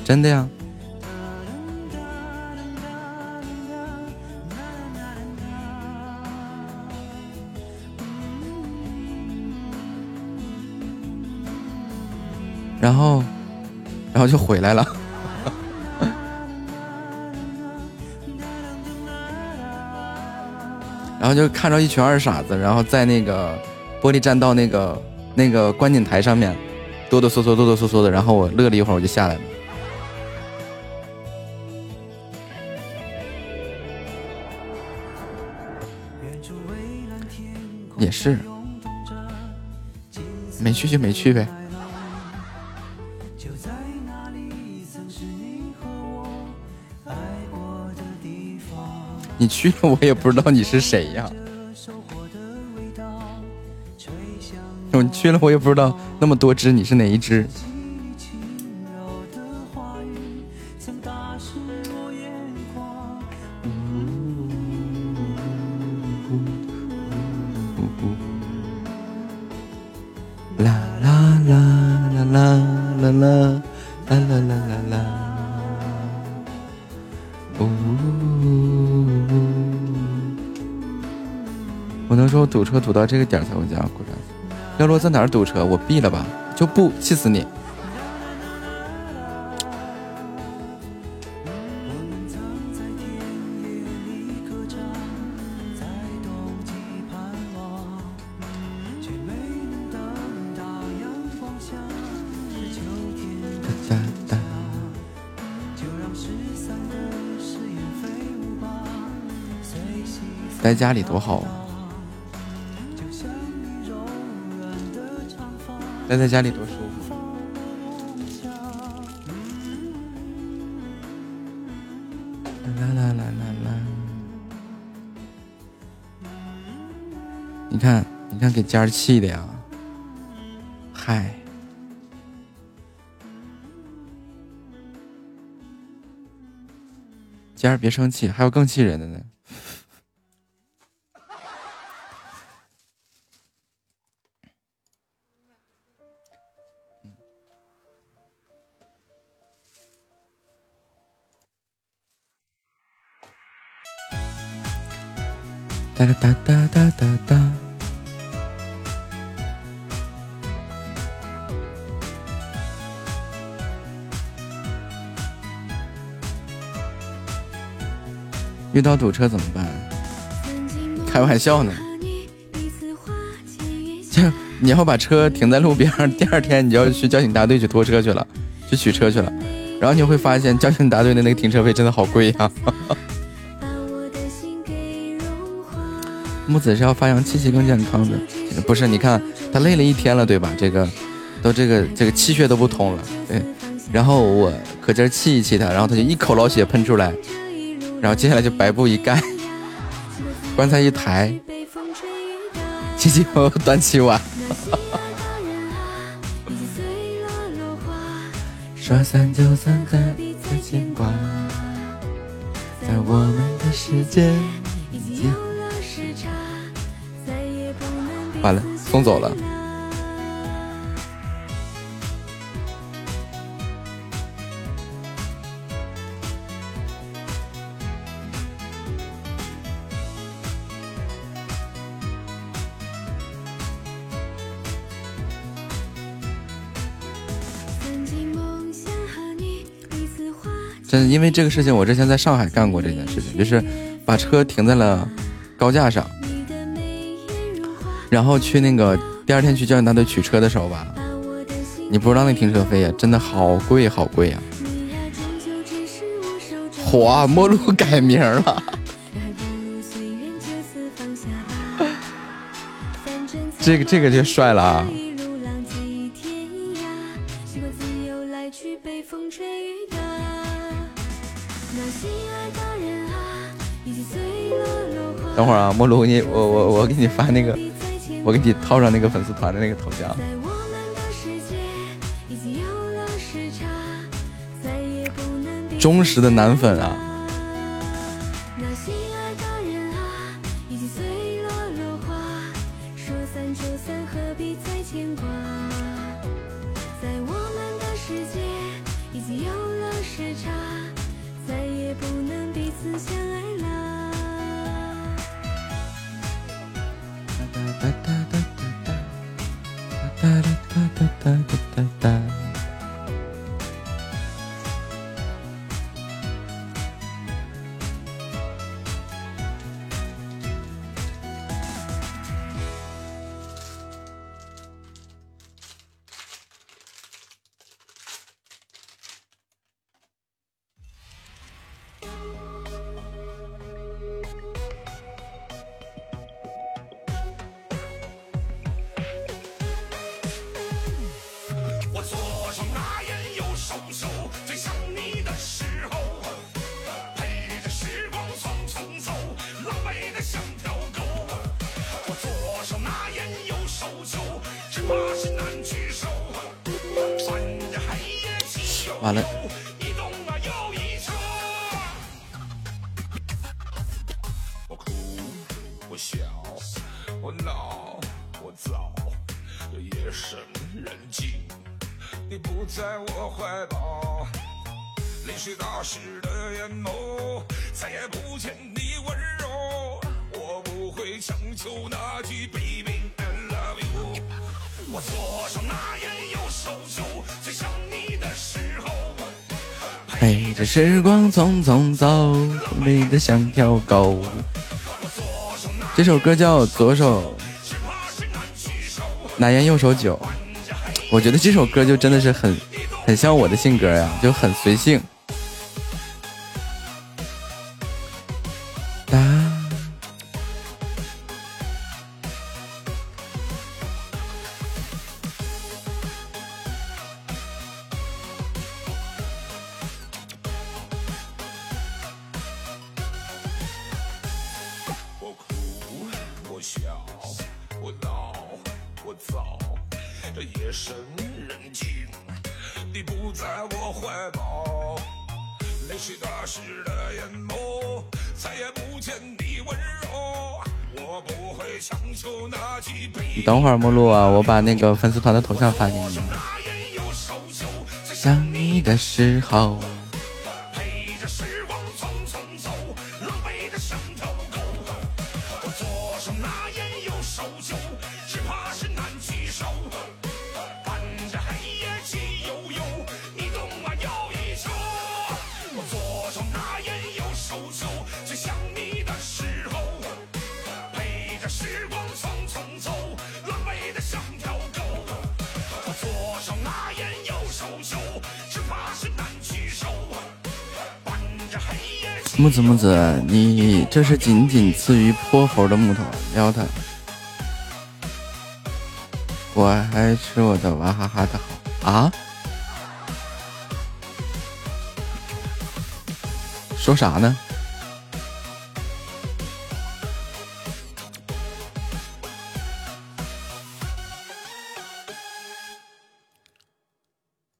真的呀。然后，然后就回来了。(laughs) 然后就看着一群二傻子，然后在那个玻璃栈道那个那个观景台上面哆哆嗦嗦、哆哆嗦嗦的，然后我乐了一会儿，我就下来了。去就没去呗。你去了，我也不知道你是谁呀。你去了，我也不知道那么多只你是哪一只。车堵到这个点才回家，果然。要落在哪儿堵车？我毙了吧，就不气死你。在家里多好啊！待在家里多舒服。啦啦啦啦啦！你看，你看，给尖儿气的呀！嗨，尖儿别生气，还有更气人的呢。哒哒哒哒哒哒。遇到堵车怎么办？开玩笑呢。就你要把车停在路边，(laughs) 第二天你就要去交警大队去拖车去了，去取车去了。然后你会发现，交警大队的那个停车费真的好贵呀。木子是要发扬气息更健康的，不是？你看他累了一天了，对吧？这个都这个这个气血都不通了，对。然后我可劲儿气一气他，然后他就一口老血喷出来，然后接下来就白布一盖，棺材一抬，亲戚朋友端起碗，说散就散，何必再牵挂？在我们的世界，完了送走了。曾经梦想和你因为这个事情，我之前在上海干过这件事情，就是把车停在了高架上，然后去那个第二天去交警大队取车的时候吧，你不知道那停车费呀，真的好贵好贵呀！火，莫路改名了。(laughs) 这个这个就帅了啊。等会儿啊，莫路，你我我我给你发那个。我给你套上那个粉丝团的那个头像，忠实的男粉啊。匆匆走，累得像条狗。这首歌叫《左手拿烟，右手酒》。我觉得这首歌就真的是很很像我的性格呀，就很随性。我把那个粉丝团的头像发给你。想你的时候，木子木子，你这是仅仅次于泼猴的木头，撩他。我还吃我的娃哈哈的好啊？说啥呢？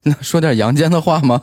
(laughs) 那说点阳间的话吗？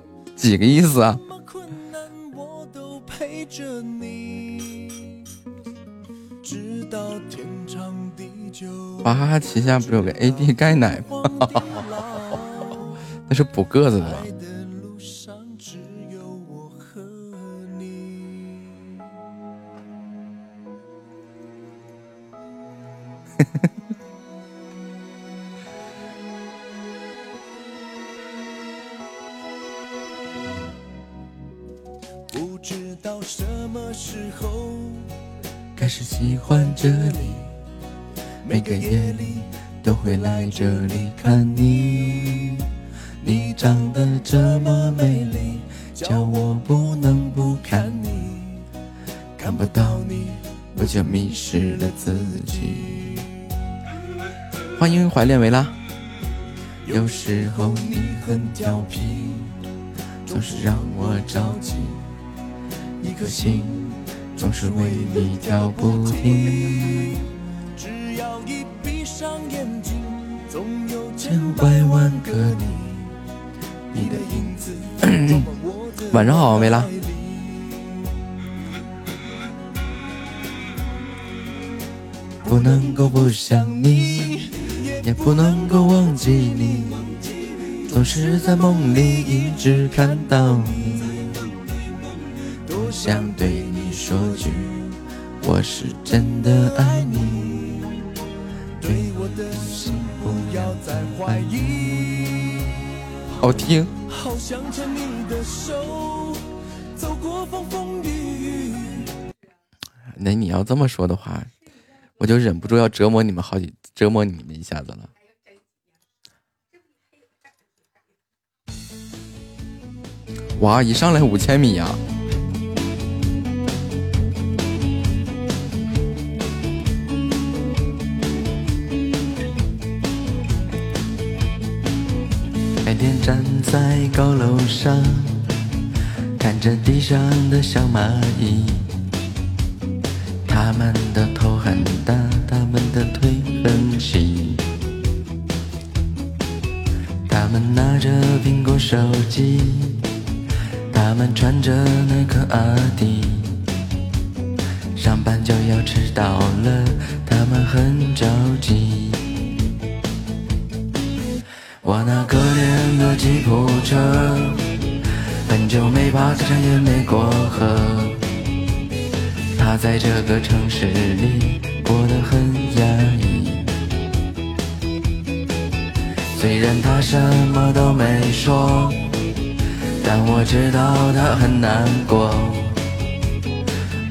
几个意思啊？娃哈哈旗下不是有个 AD 钙奶吗？(laughs) 那是补个子的吧？开始喜欢这里，每个夜里都会来这里看你。你长得这么美丽，叫我不能不看你。看不到你，我就迷失了自己。欢迎怀恋维拉。有时候你很调皮，总是让我着急。一颗心总是为你跳不停。只要一闭上眼睛，总有千百万个你，你的影子晚上好，维拉。不能够不想你，也不能够忘记你，总是在梦里一直看到你。多想对你说句，我是真的爱你，对我的心不要再怀疑。好听。好想牵你的手，走过风风雨雨。那你要这么说的话，我就忍不住要折磨你们好几折磨你们一下子了。哇，一上来五千米呀、每天站在高楼上，看着地上的小蚂蚁，它们的头很大，它们的腿很细，它们拿着苹果手机，它们穿着耐克阿迪，上班就要迟到了，它们很着急。我那可怜的吉普车，很久没爬山也没过河。它在这个城市里过得很压抑。虽然它什么都没说，但我知道它很难过。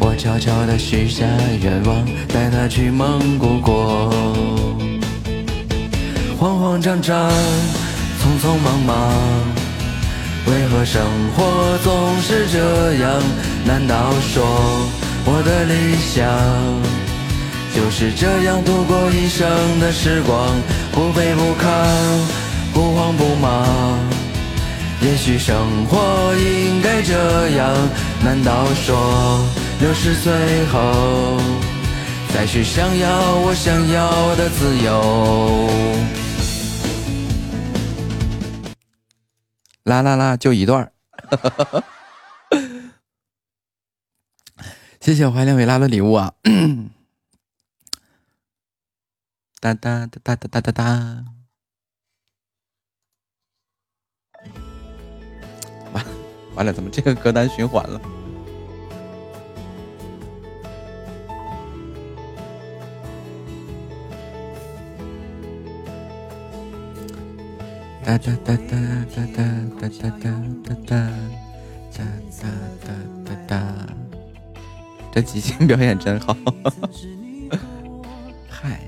我悄悄地许下愿望，带它去蒙古国。慌慌张张，匆匆忙忙，为何生活总是这样？难道说我的理想就是这样度过一生的时光？不卑不亢，不慌不忙。也许生活应该这样，难道说六十岁后再去想要我想要的自由？啦啦啦，就一段儿谢谢怀念维拉的礼物啊！哒哒哒哒哒哒哒哒。完完了，怎么这个歌单循环了？哒哒哒哒哒哒哒哒哒哒哒哒哒哒哒哒，这即兴表演真好。嗨，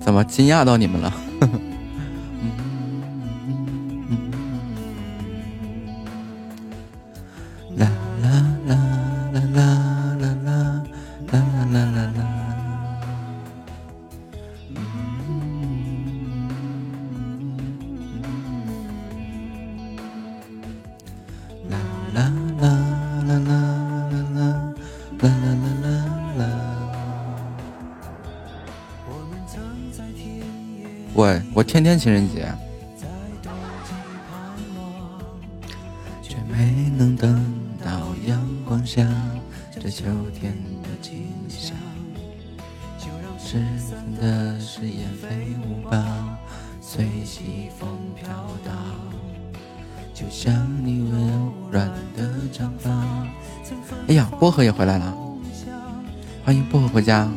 怎么惊讶到你们了？情人节，却没能等到阳光下这秋天的景象。就让失散的誓言飞舞吧，随西风飘荡。就像你温软的长发。哎呀，薄荷也回来了，欢迎薄荷回家。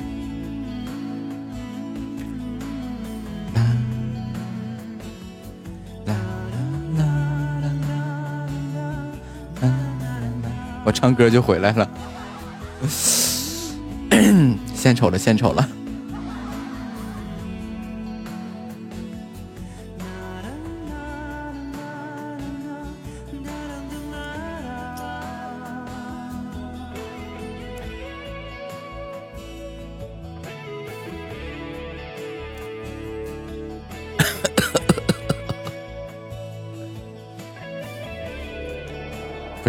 唱歌就回来了，(coughs) 献丑了，献丑了。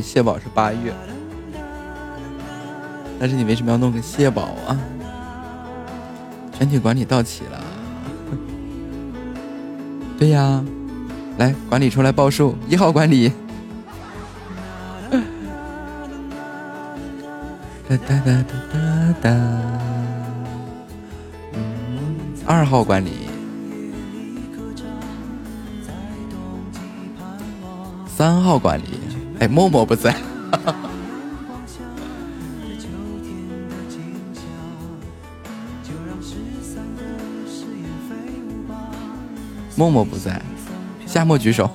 蟹堡是八月，但是你为什么要弄个蟹堡啊？全体管理到齐了。对呀，来管理出来报数，一号管理。哒哒哒哒哒哒。二号管理。三号管理，哎，默默不在。(laughs) 默默不在，夏末举手。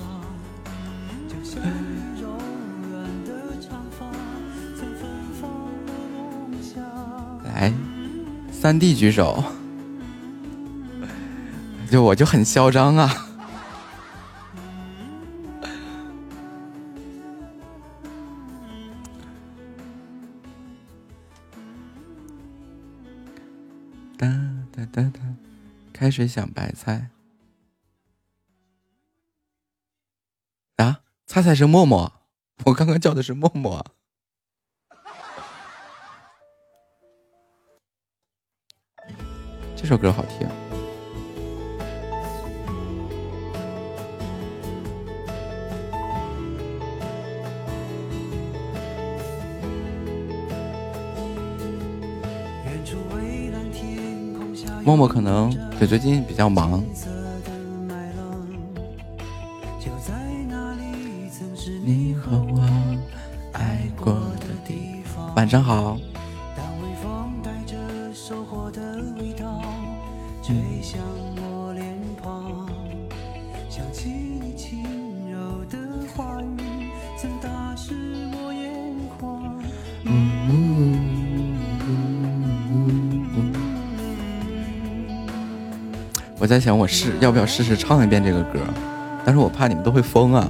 来，三弟举手。(laughs) 就我就很嚣张啊。开水想白菜。啊，菜菜是默默，我刚刚叫的是默默。这首歌好听。默默可能也最近比较忙。你和我爱过的地方。晚上好。在想我试，要不要试试唱一遍这个歌？但是我怕你们都会疯啊。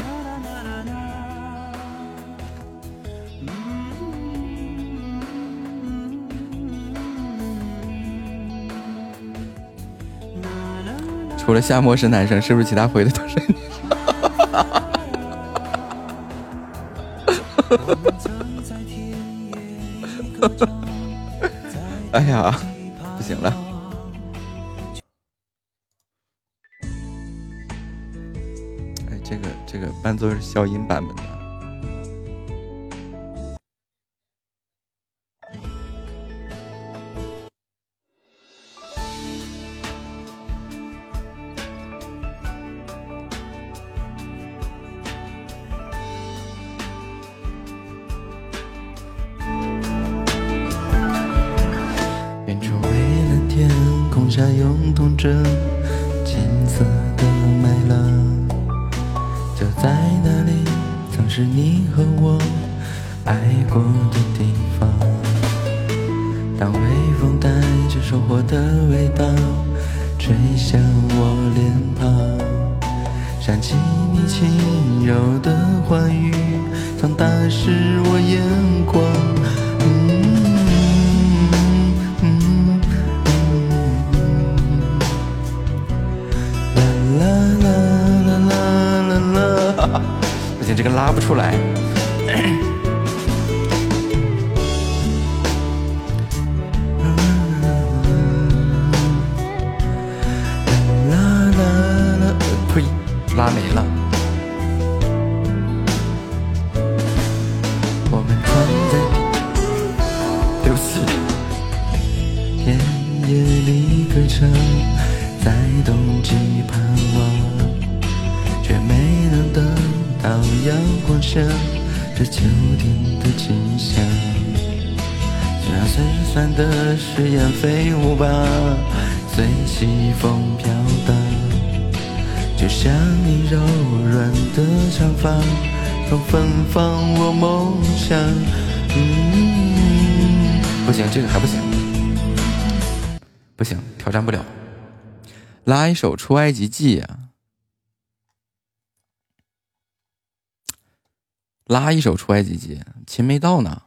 除了夏末是男生，是不是其他回的都是？哈哈哈。哎呀。都是消音版本的。拉一首《出埃及记》呀，拉一首《出埃及记》，琴没到呢。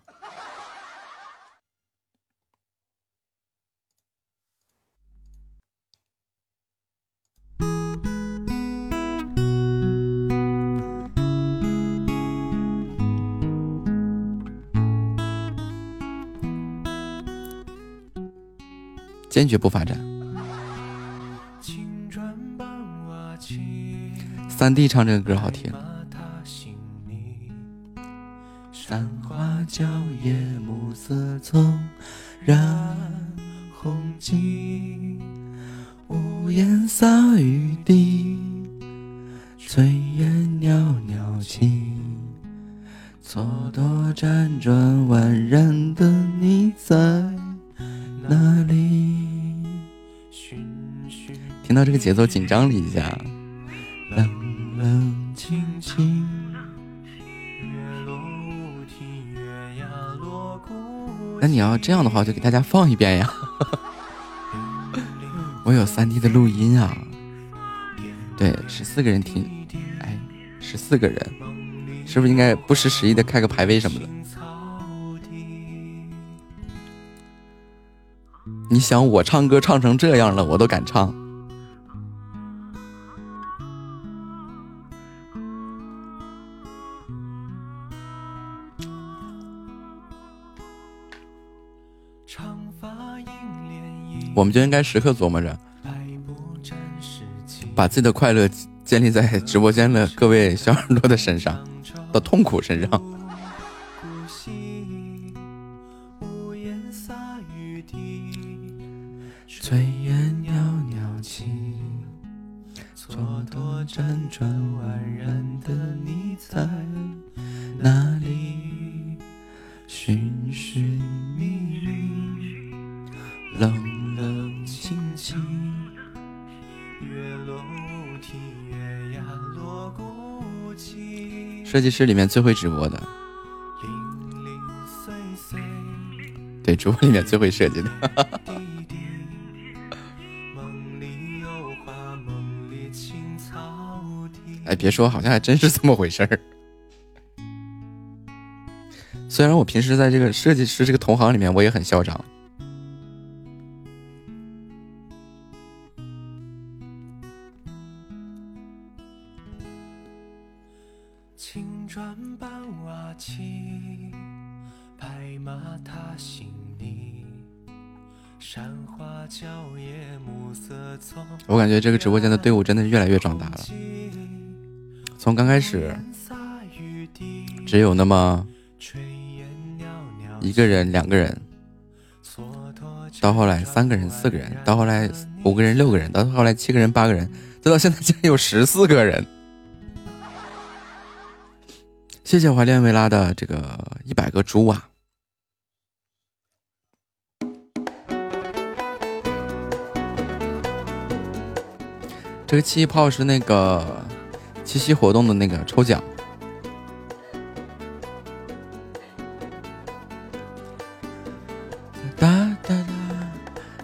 坚决不发展。三弟唱这个歌好听。山花暮色丛染红巾，屋檐洒雨滴，炊烟袅袅起，蹉跎辗转的你在哪里？听到这个节奏，紧张了一下。冷冷清清，那你要这样的话，就给大家放一遍呀。(laughs) 我有三 D 的录音啊。对，十四个人听，哎，十四个人，是不是应该不失时宜的开个排位什么的？你想我唱歌唱成这样了，我都敢唱。我们就应该时刻琢磨着，把自己的快乐建立在直播间的各位小耳朵的身上，的痛苦身上。炊烟袅袅起，蹉跎辗转宛然的你在哪设计师里面最会直播的，对，主播里面最会设计的。(laughs) 哎，别说，好像还真是这么回事儿。虽然我平时在这个设计师这个同行里面，我也很嚣张。我感觉这个直播间的队伍真的是越来越壮大了。从刚开始只有那么一个人、两个人，到后来三个人、四个人，到后来五个人、六个人，到后来七个人、八个人，再到现在竟然有十四个人。谢谢怀念维拉的这个一百个猪啊！这个气泡是那个七夕活动的那个抽奖。哒哒哒，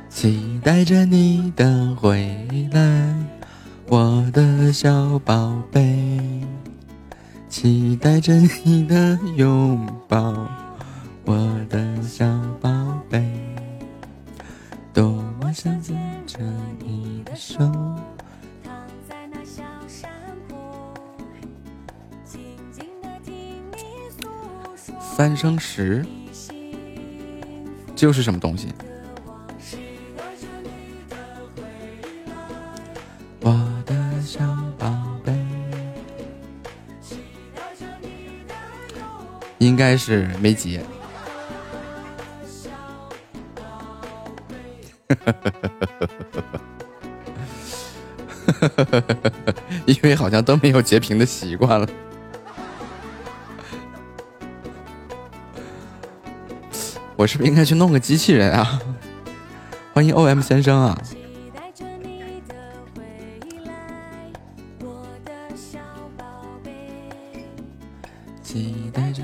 期待着你的回来，我的小宝贝，期待着你的拥抱，我的小宝贝，多么想牵着你的手。三生石这又是什么东西？我的小宝贝，应该是没结。(laughs) 因为好像都没有截屏的习惯了。我是不是应该去弄个机器人啊？(laughs) 欢迎 OM 先生啊！期待着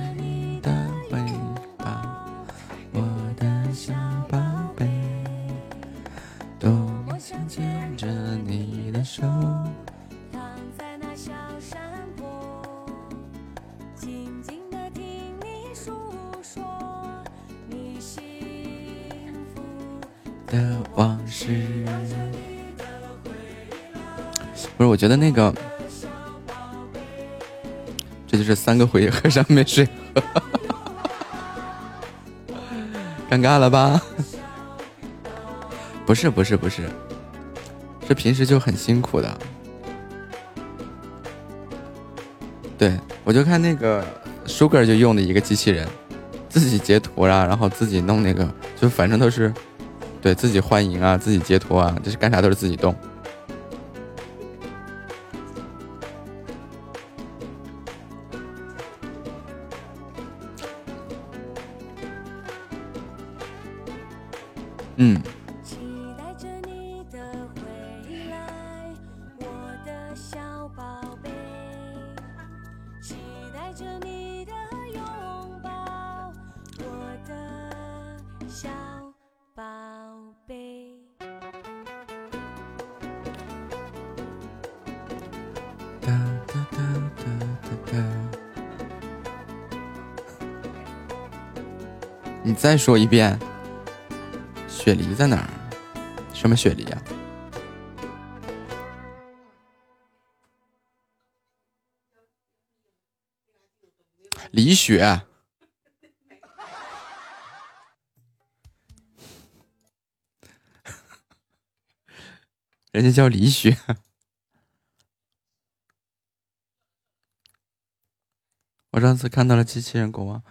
不是，我觉得那个，这就是三个回合上没水喝，(laughs) 尴尬了吧？(laughs) 不是，不是，不是，是平时就很辛苦的。对，我就看那个 Sugar 就用的一个机器人，自己截图啊，然后自己弄那个，就反正都是对自己欢迎啊，自己截图啊，这是干啥都是自己动。嗯，再说一遍，雪梨在哪儿？什么雪梨呀、李雪。(laughs) 人家叫李雪。我上次看到了机器人国王，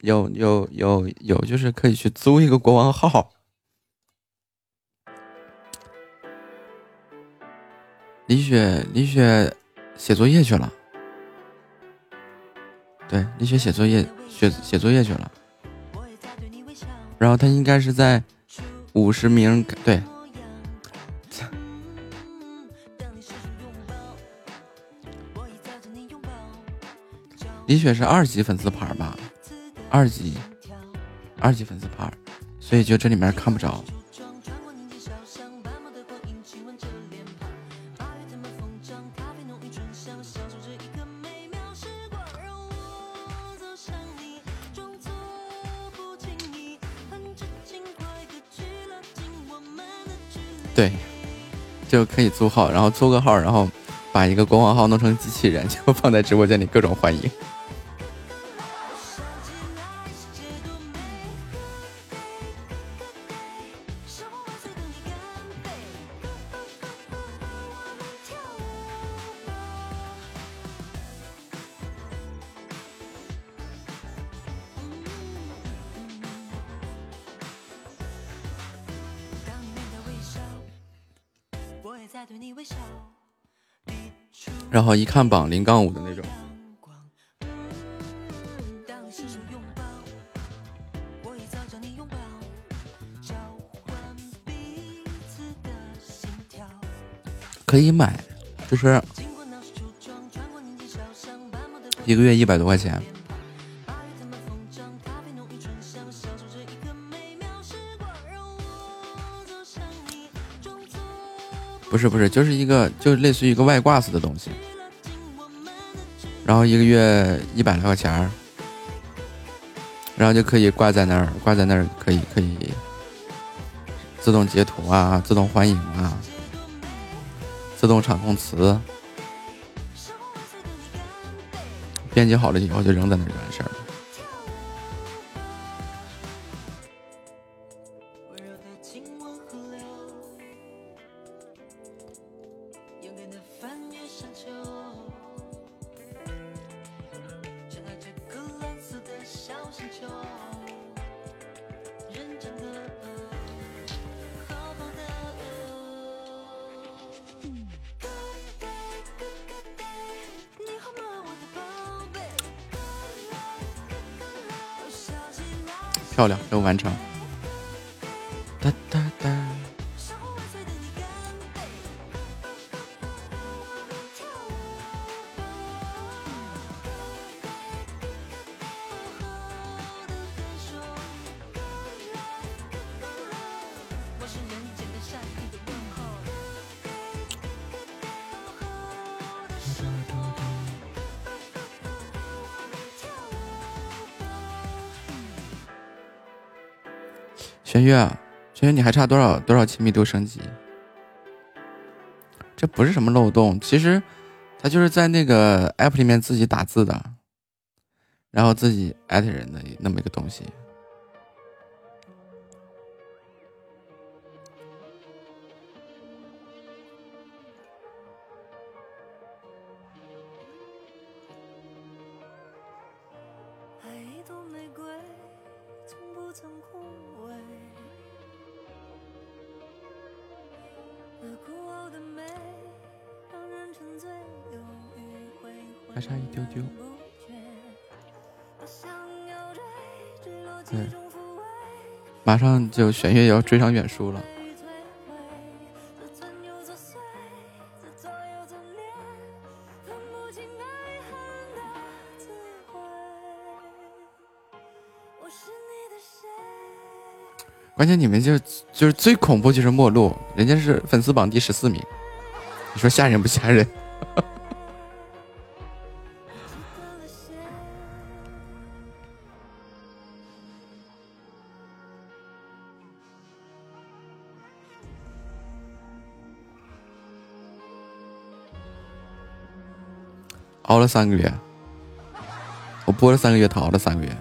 有有有有，就是可以去租一个国王号。李雪，李雪写作业去了。对，李雪写作业，写写作业去了。然后他应该是在五十名，对，李雪是二级粉丝牌吧？二级，二级粉丝牌，所以就这里面看不着。对，就可以租号，然后租个号，然后把一个国王号弄成机器人，就放在直播间里各种欢迎。一看榜零杠五的那种，可以买，就是一个月一百多块钱。不是不是，就是一个就类似于一个外挂似的东西，然后一个月一百来块钱儿，然后就可以挂在那儿，挂在那儿可以可以自动截图啊，自动欢迎啊，自动场控词，编辑好了以后就扔在那儿就完事儿你还差多少多少亲密度升级？这不是什么漏洞，其实他就是在那个 app 里面自己打字的，然后自己艾特人的那么一个东西。丢丢。对马上就玄月要追上远书了。关键你们就就是最恐怖就是陌路，人家是粉丝榜第十四名，你说吓人不吓人？了三个月，我播了三个月，逃了三个月。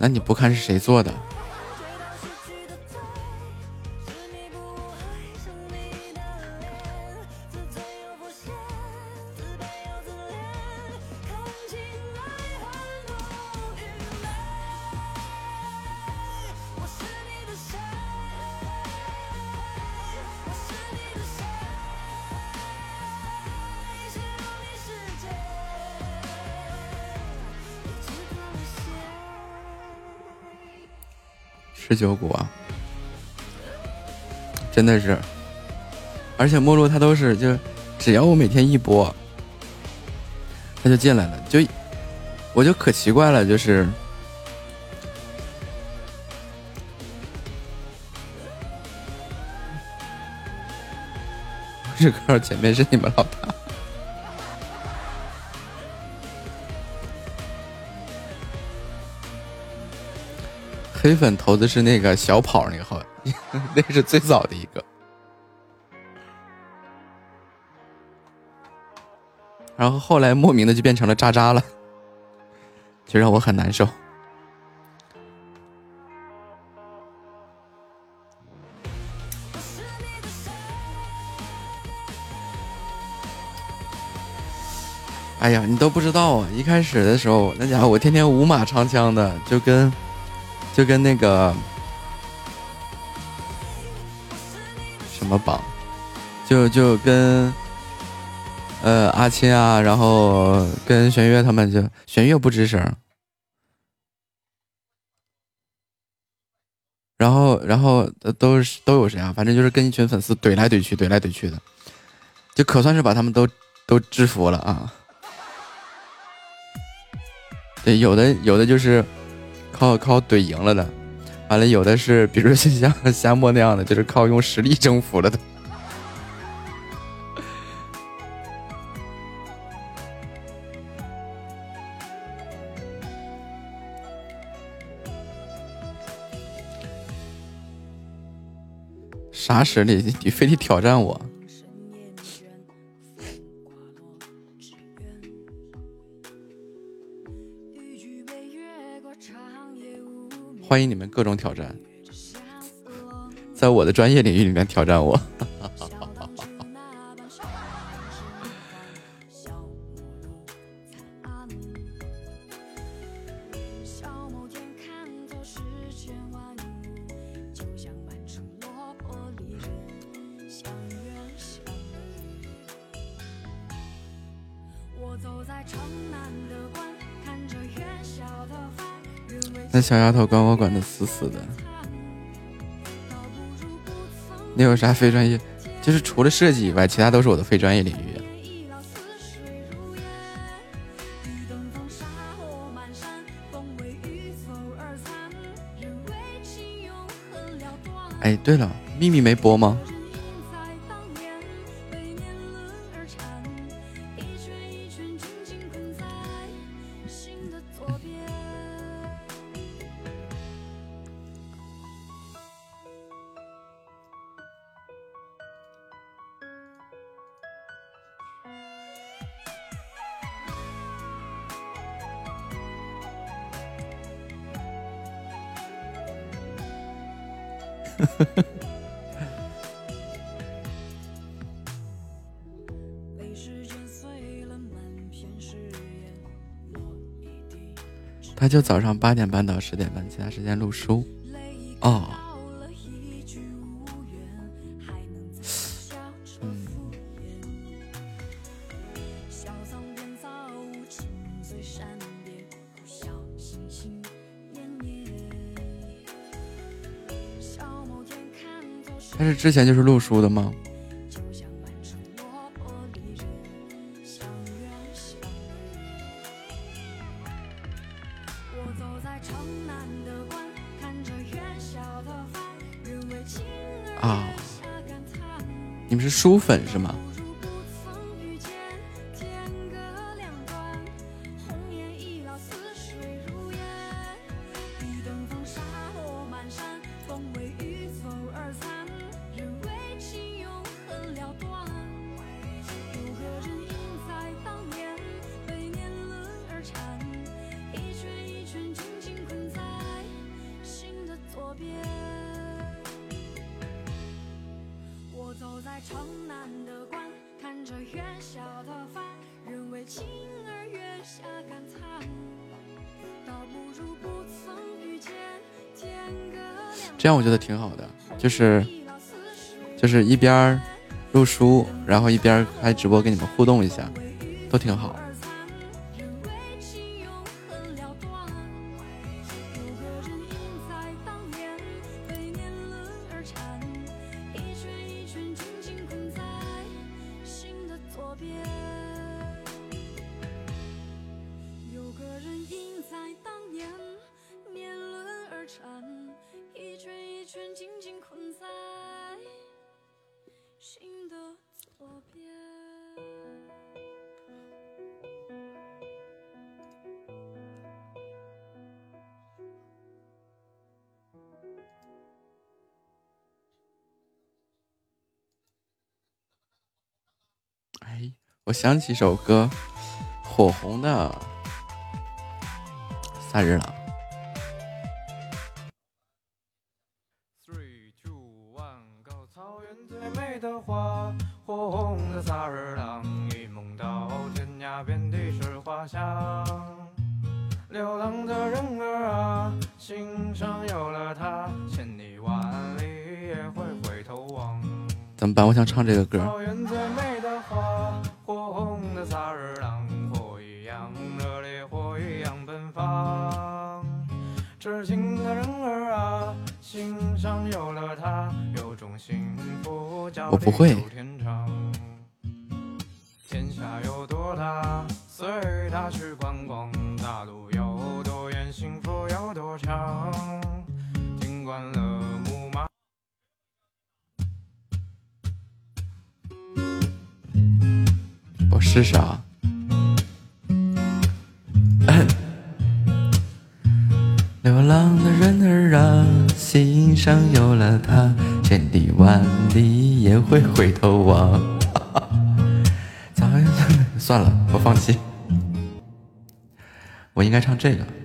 那你不看是谁做的？十九股啊，真的是，而且陌路他都是就，只要我每天一播，他就进来了，就我就可奇怪了，就是这个前面是你们老大，黑粉投的是那个小跑那个号，(laughs) 那是最早的一个。然后后来莫名的就变成了渣渣了，就让我很难受。哎呀，你都不知道啊！一开始的时候，那家伙我天天五马长枪的，就跟就跟那个什么榜，就就跟呃阿青啊，然后跟玄月他们就玄月不吱声，然后然后都是都有谁啊？反正就是跟一群粉丝怼来怼去，怼来怼去的，就可算是把他们都都制服了啊！对，有的有的就是靠靠怼赢了的，完了有的是，比如说像 (laughs) 夏沫那样的，就是靠用实力征服了的。(laughs) 啥实力？你非得挑战我？欢迎你们各种挑战，在我的专业领域里面挑战我。(laughs) 那小丫头管我管的死死的，你有啥非专业？就是除了设计以外，其他都是我的非专业领域。哎，对了，秘密没播吗？就早上八点半到十点半，其他时间录书。哦。他是之前就是录书的吗？书粉是吗？就是就是一边录书，然后一边开直播跟你们互动一下，都挺好。我想起一首歌，火红的《萨日朗》。草原最美的花，火红的不会这个。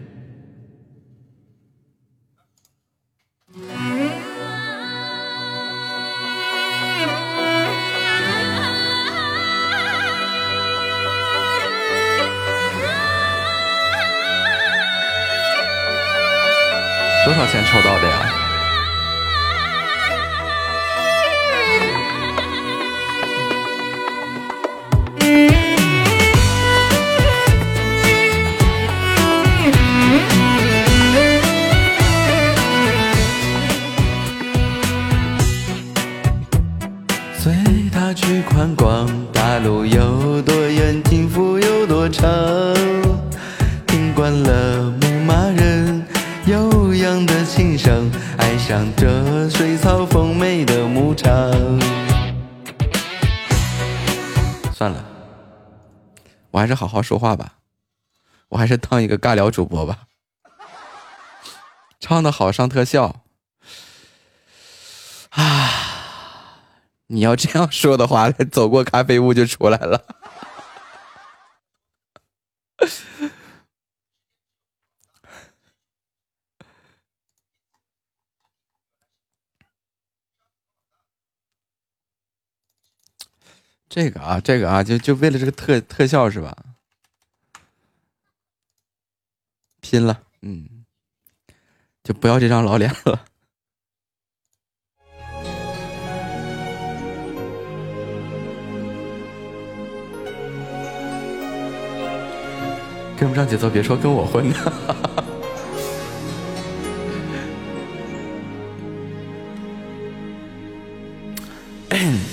说话吧，我还是当一个尬聊主播吧。唱的好上特效啊！你要这样说的话，走过咖啡屋就出来了。这个啊，这个啊，就就为了这个特特效是吧？拼了，嗯，就不要这张老脸了。跟不上节奏，别说跟我混的。(laughs)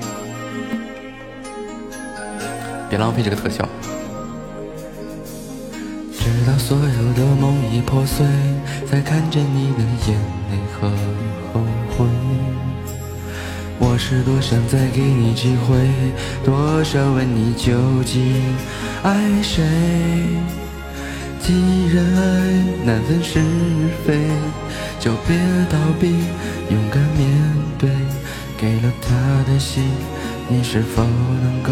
别浪费这个特效。直到所有的梦已破碎，才看见你的眼泪和后悔。我是多想再给你机会，多少问你究竟爱谁？既然爱难分是非，就别逃避，勇敢面对。给了他的心，你是否能够？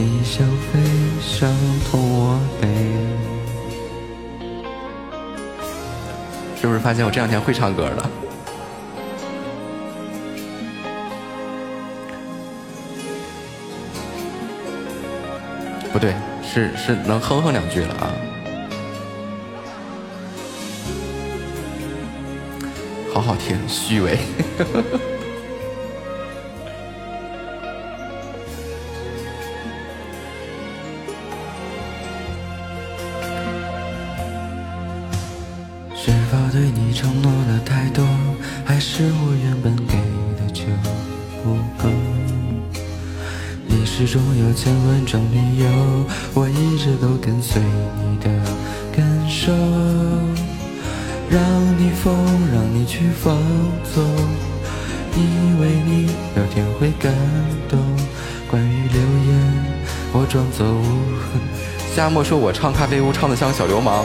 你想飞伤痛我背是不是发现我这两天会唱歌了？不对是是能哼哼两句了啊。好好听虚伪。承诺的太多，还是我原本给的就不够？你始终有千万种理由，我一直都跟随你的感受，让你疯，让你去放纵，以为你有天会感动。关于流言，我装作无痕。夏沫说我唱咖啡屋唱的像小流氓。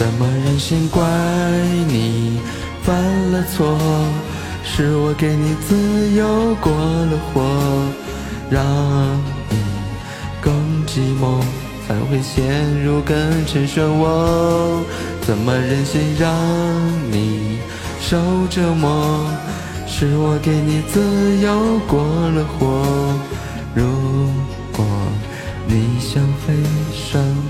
怎么忍心怪你犯了错？是我给你自由过了火，让你更寂寞，才会陷入更沉漩涡。怎么忍心让你受折磨？是我给你自由过了火。如果你想飞，伤。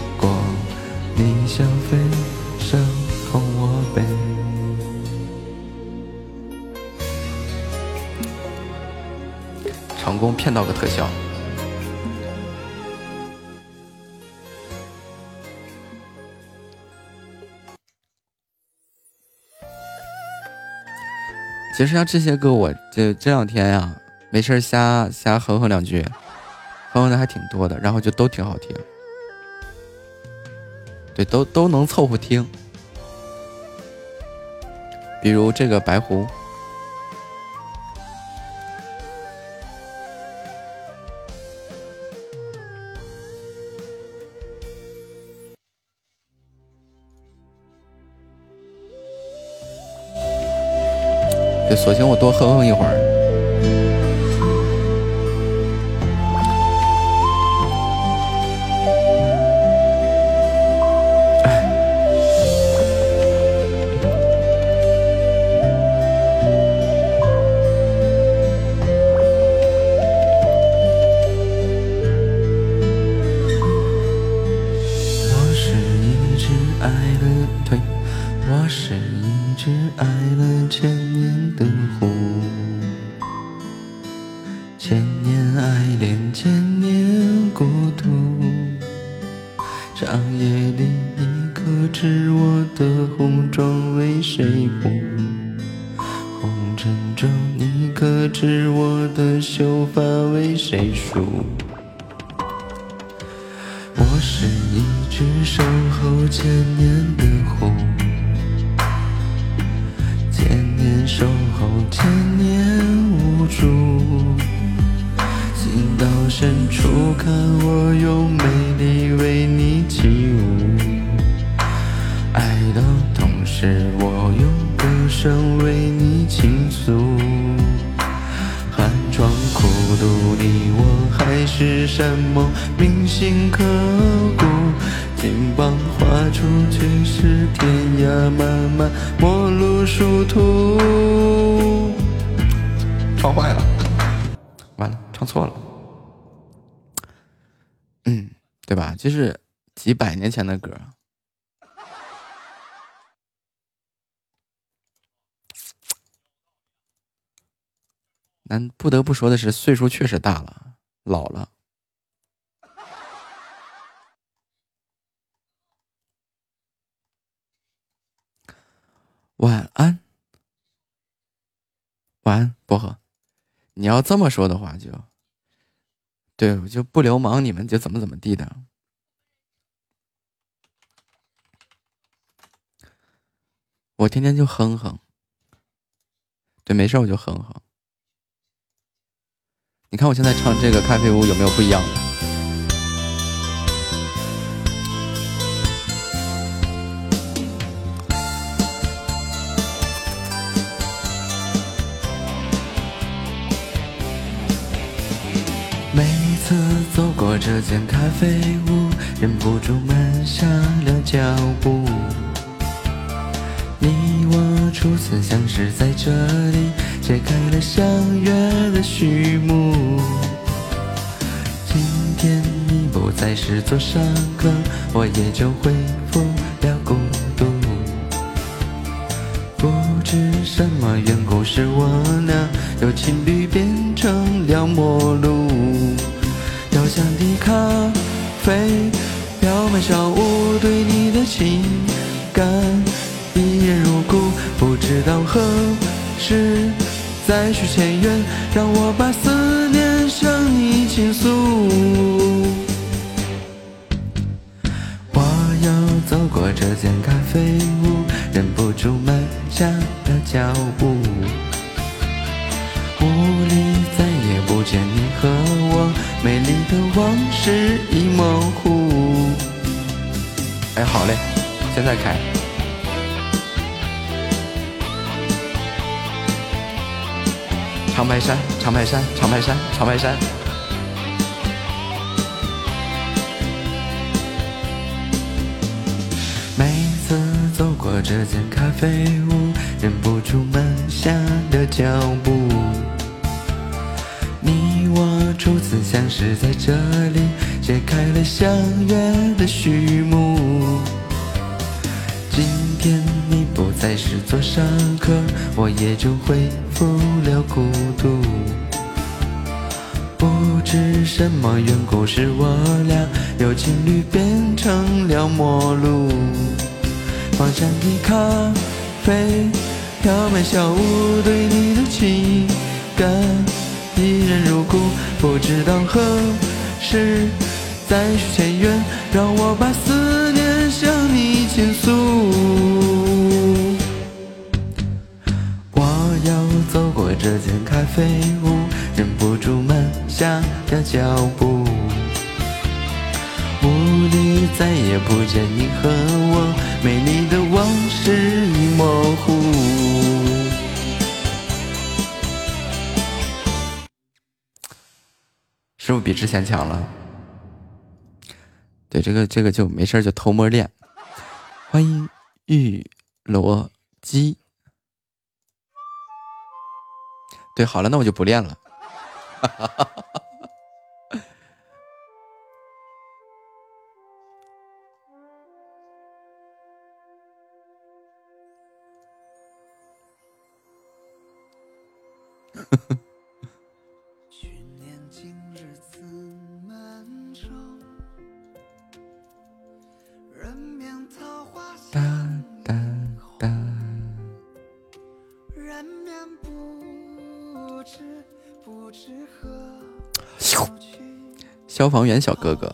功骗到个特效。其实像这些歌，我这这两天呀，没事瞎瞎哼哼两句，哼哼的还挺多的，然后就都挺好听，对，都都能凑合听。比如这个白狐，索性我多哼哼一会儿。妆为谁护？红尘中，你可知我的秀发为谁梳？我是一只守候千年的狐，千年守候，千年无助。情到深处，看我用美丽为你起舞。是，我用歌声为你倾诉。寒窗苦读你，我海誓山盟，铭心刻骨。金榜画出去是天涯漫漫，陌路殊途。唱坏了，完了，唱错了。嗯，对吧？这是几百年前的歌。但不得不说的是，岁数确实大了，老了。晚安。晚安，薄荷，你要这么说的话，就对，我就不流氓，你们就怎么怎么地的。我天天就哼哼。对，没事我就哼哼。你看我现在唱这个咖啡屋有没有不一样的？每次走过这间咖啡屋，忍不住慢下了脚步。你我初次相识在这里，揭开了相约的序幕。今天你不再是座上客，我也就恢复了孤独。不知什么缘故，使我俩由情侣变成了陌路。调香的咖啡飘满小屋，对你的情感依然如故。不知道何时再续前缘，让我把思念向你倾诉。我要走过这间咖啡屋，忍不住慢下了脚步。屋里再也不见你和我，美丽的往事已模糊。哎，好嘞，现在开。长白山，长白山，长白山，长白山。每次走过这间咖啡屋，忍不住慢下了脚步。你我初次相识在这里，揭开了相约的序幕。今天你不再是座上客，我也就恢不了孤独。不知什么缘故，使我俩由情侣变成了陌路。放下的咖啡，飘满小屋，对你的情感依然如故。不知道何时再续前缘，让我把思念向你倾诉。这间咖啡屋，忍不住慢下了脚步。屋里再也不见你和我，美丽的往事已模糊。是不是比之前强了？对，这个这个就没事就偷摸练。欢迎玉罗基。对，好了，那我就不练了。呵 (laughs) 呵消防员小哥哥，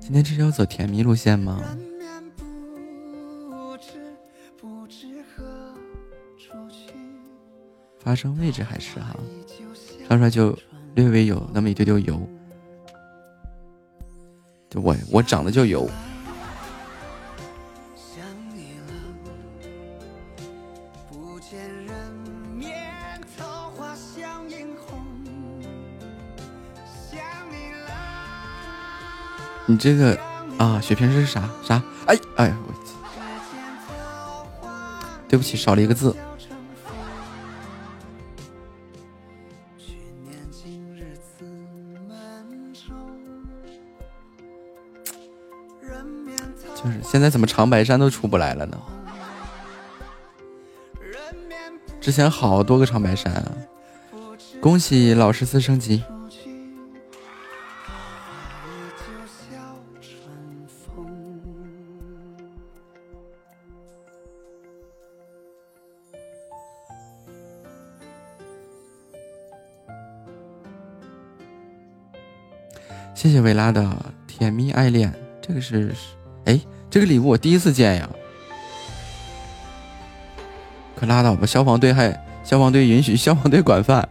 今天这是要走甜蜜路线吗？发声位置还是哈，唱出来就略微有那么一丢丢油。就我我长得就油，你这个啊，血瓶是啥啥？哎哎，对不起，少了一个字。就是现在怎么长白山都出不来了呢？之前好多个长白山啊！恭喜老十四升级，谢谢维拉的甜蜜爱恋，这个是，哎，这个礼物我第一次见呀。可拉倒吧，消防队还消防队允许消防队管饭。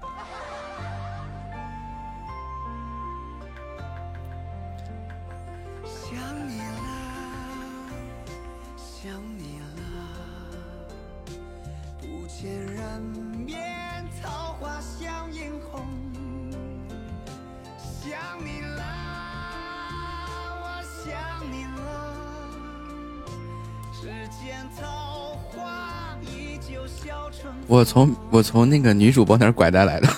我从我从那个女主播那儿拐带来的。(laughs)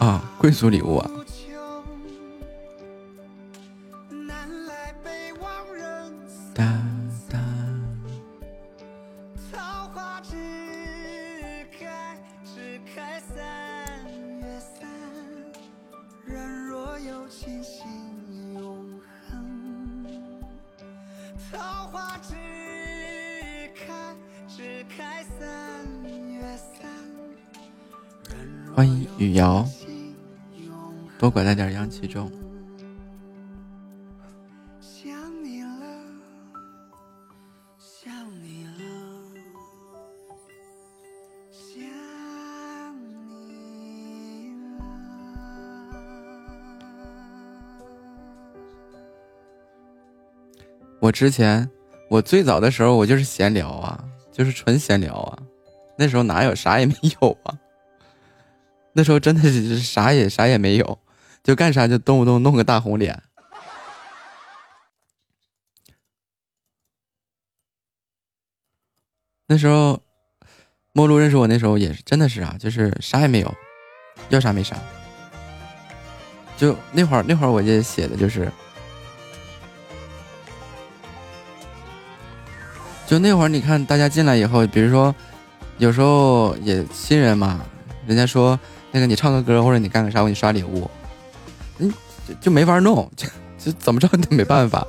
啊，贵族礼物啊！我之前，我最早的时候，我就是闲聊啊，就是纯闲聊啊，那时候哪有啥也没有啊。那时候真的是啥也啥也没有，就干啥就动不动弄个大红脸。那时候，陌路认识我那时候也是真的是啊，就是啥也没有，要啥没啥。就那会儿那会儿我就写的就是，就那会儿你看大家进来以后，比如说有时候也新人嘛，人家说。那个你唱个歌或者你干个啥，我给你刷礼物，嗯，就就没法弄，就 (laughs) 就怎么着都没办法。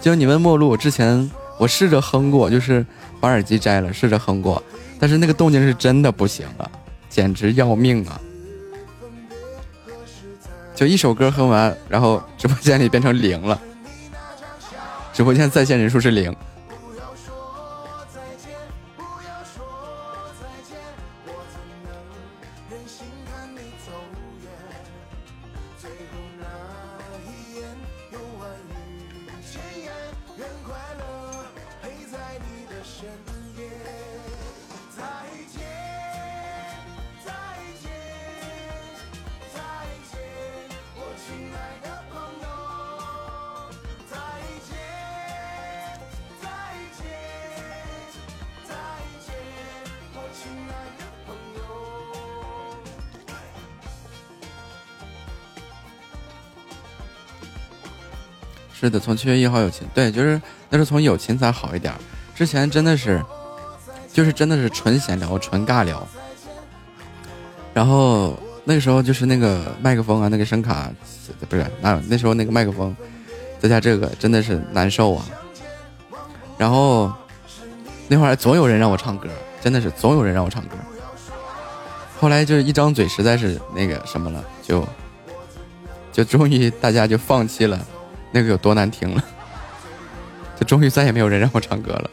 就你问陌路我之前，我试着哼过，就是把耳机摘了，试着哼过，但是那个动静是真的不行啊，简直要命啊！就一首歌哼完，然后直播间里变成零了，直播间在线人数是零。是的，从七月一号友情，对，就是那是从友情才好一点。之前真的是，就是真的是纯闲聊、纯尬聊。然后那个时候就是那个麦克风啊，那个声卡不是那那时候那个麦克风，再加这个真的是难受啊。然后那会儿总有人让我唱歌，真的是总有人让我唱歌。后来就是一张嘴实在是那个什么了，就就终于大家就放弃了。那个有多难听了，就终于再也没有人让我唱歌了。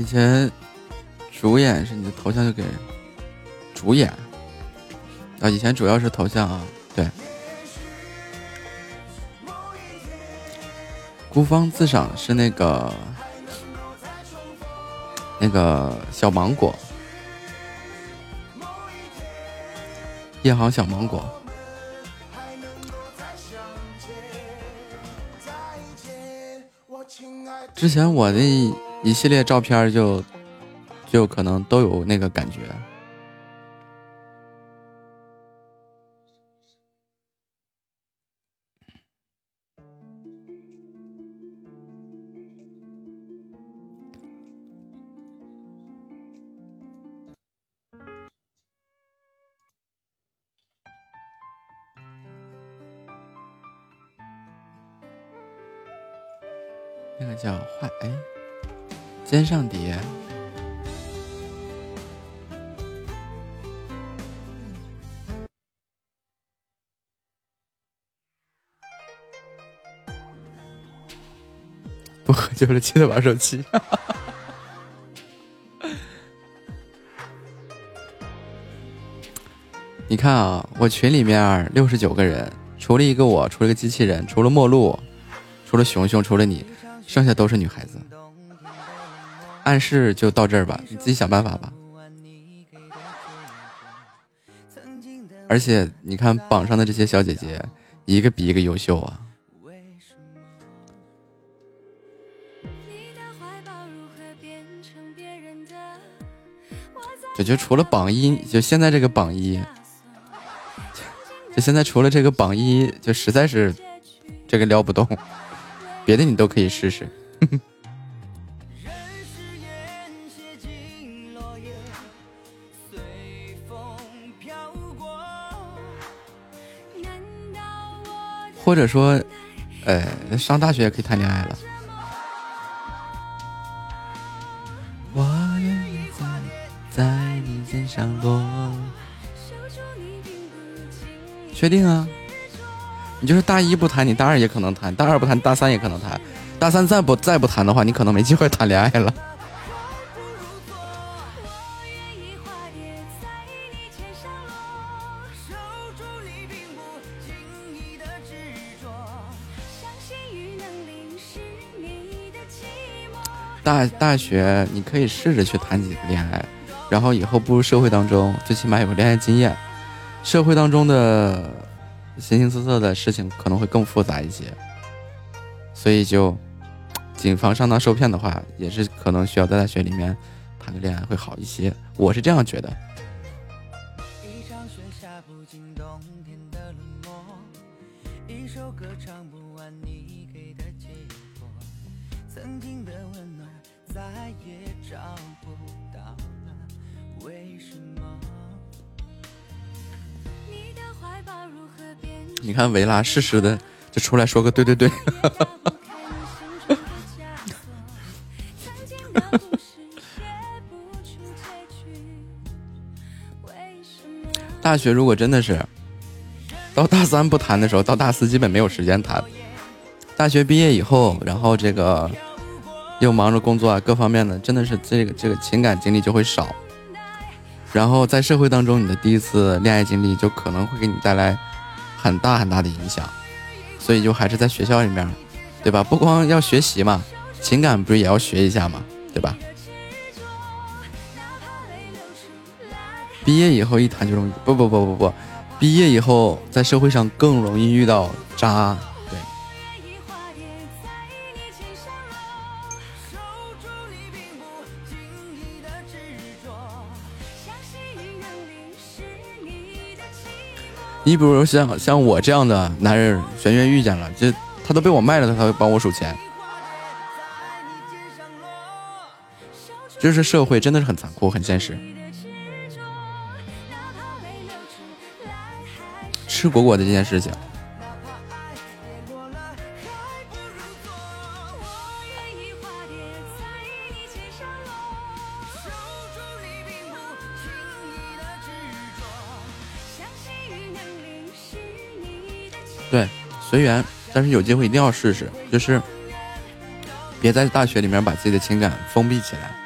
以前主演是你的头像就给主演啊，以前主要是头像啊，对。孤芳自赏是那个那个小芒果，夜航小芒果。之前我的。一系列照片就就可能都有那个感觉。那个叫坏哎，肩上蝶。不喝酒了，记得玩手机。(laughs) 你看啊，我群里面六十九个人，除了一个我，除了个机器人，除了陌路，除了熊熊，除了你，剩下都是女孩子。暗示就到这儿吧，你自己想办法吧。而且你看榜上的这些小姐姐，一个比一个优秀啊。我觉得除了榜一，就现在这个榜一，就现在除了这个榜一，就实在是这个撩不动，别的你都可以试试。或者说，呃，上大学也可以谈恋爱了。我愿意在在你肩上落。确定啊？你就是大一不谈，你大二也可能谈；大二不谈，大三也可能谈；大三再不再不谈的话，你可能没机会谈恋爱了。大大学你可以试着去谈几个恋爱，然后以后步入社会当中，最起码有个恋爱经验。社会当中的形形色色的事情可能会更复杂一些，所以就谨防上当受骗的话，也是可能需要在大学里面谈个恋爱会好一些。我是这样觉得。歌唱不完你给的结果，曾经的温你看维拉适时的就出来说个对对对，(laughs) 大学如果真的是到大三不谈的时候，到大四基本没有时间谈。大学毕业以后，然后这个又忙着工作啊，各方面的，真的是这个这个情感经历就会少。然后在社会当中，你的第一次恋爱经历就可能会给你带来。很大很大的影响，所以就还是在学校里面，对吧？不光要学习嘛，情感不是也要学一下嘛，对吧？毕业以后一谈就容易，不不不不不，毕业以后在社会上更容易遇到渣。你比如像像我这样的男人，玄月遇见了，这他都被我卖了，他才会帮我数钱。就是社会真的是很残酷，很现实。吃果果的这件事情。对，随缘，但是有机会一定要试试，就是别在大学里面把自己的情感封闭起来。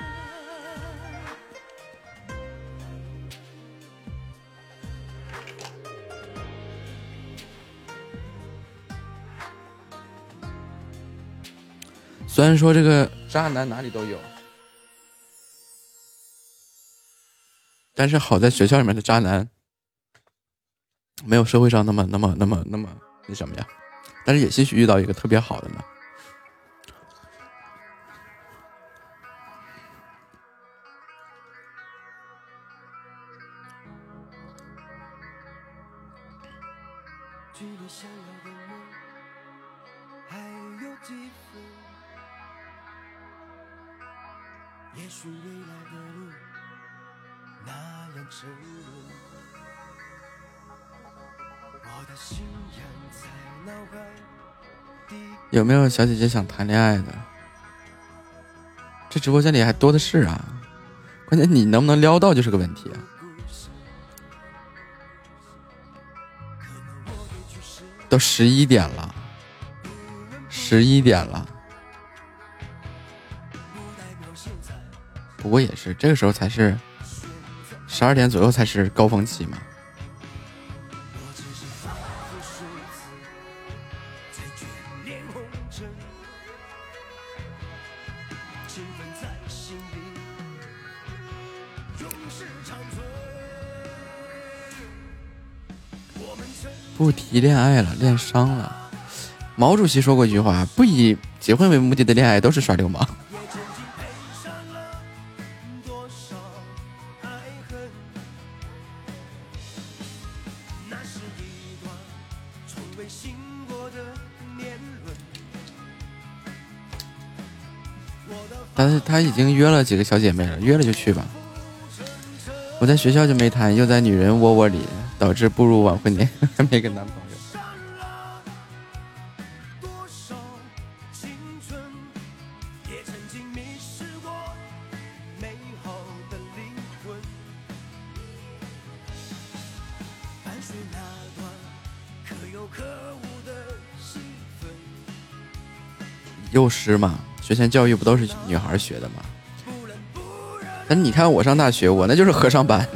虽然说这个渣男哪里都有，但是好在学校里面的渣男没有社会上那么、那么、那么、那么。那什么呀？但是也兴许遇到一个特别好的呢。有没有小姐姐想谈恋爱的？这直播间里还多的是啊，关键你能不能撩到就是个问题啊。都十一点了，十一点了。不过也是，这个时候才是十二点左右才是高峰期嘛。不提恋爱了，恋伤了。毛主席说过一句话：“不以结婚为目的的恋爱都是耍流氓。”但是他已经约了几个小姐妹了，约了就去吧。我在学校就没谈，又在女人窝窝里，导致步入晚婚年，还没个男朋友。多少青春，也曾经迷失过美好的灵魂。伴随那段可有可无的戏份，幼师嘛，学前教育不都是女孩学的吗？那你看我上大学，我那就是和尚班，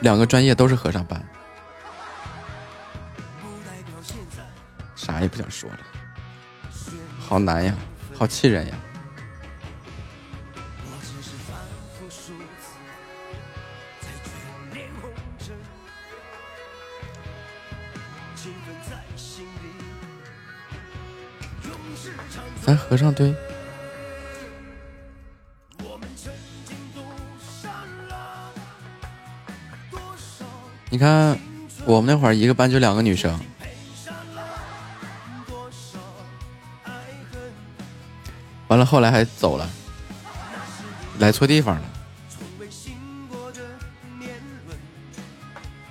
两个专业都是和尚班，啥也不想说了，好难呀，好气人呀。咱和尚堆，你看我们那会儿一个班就两个女生，完了后来还走了，来错地方了，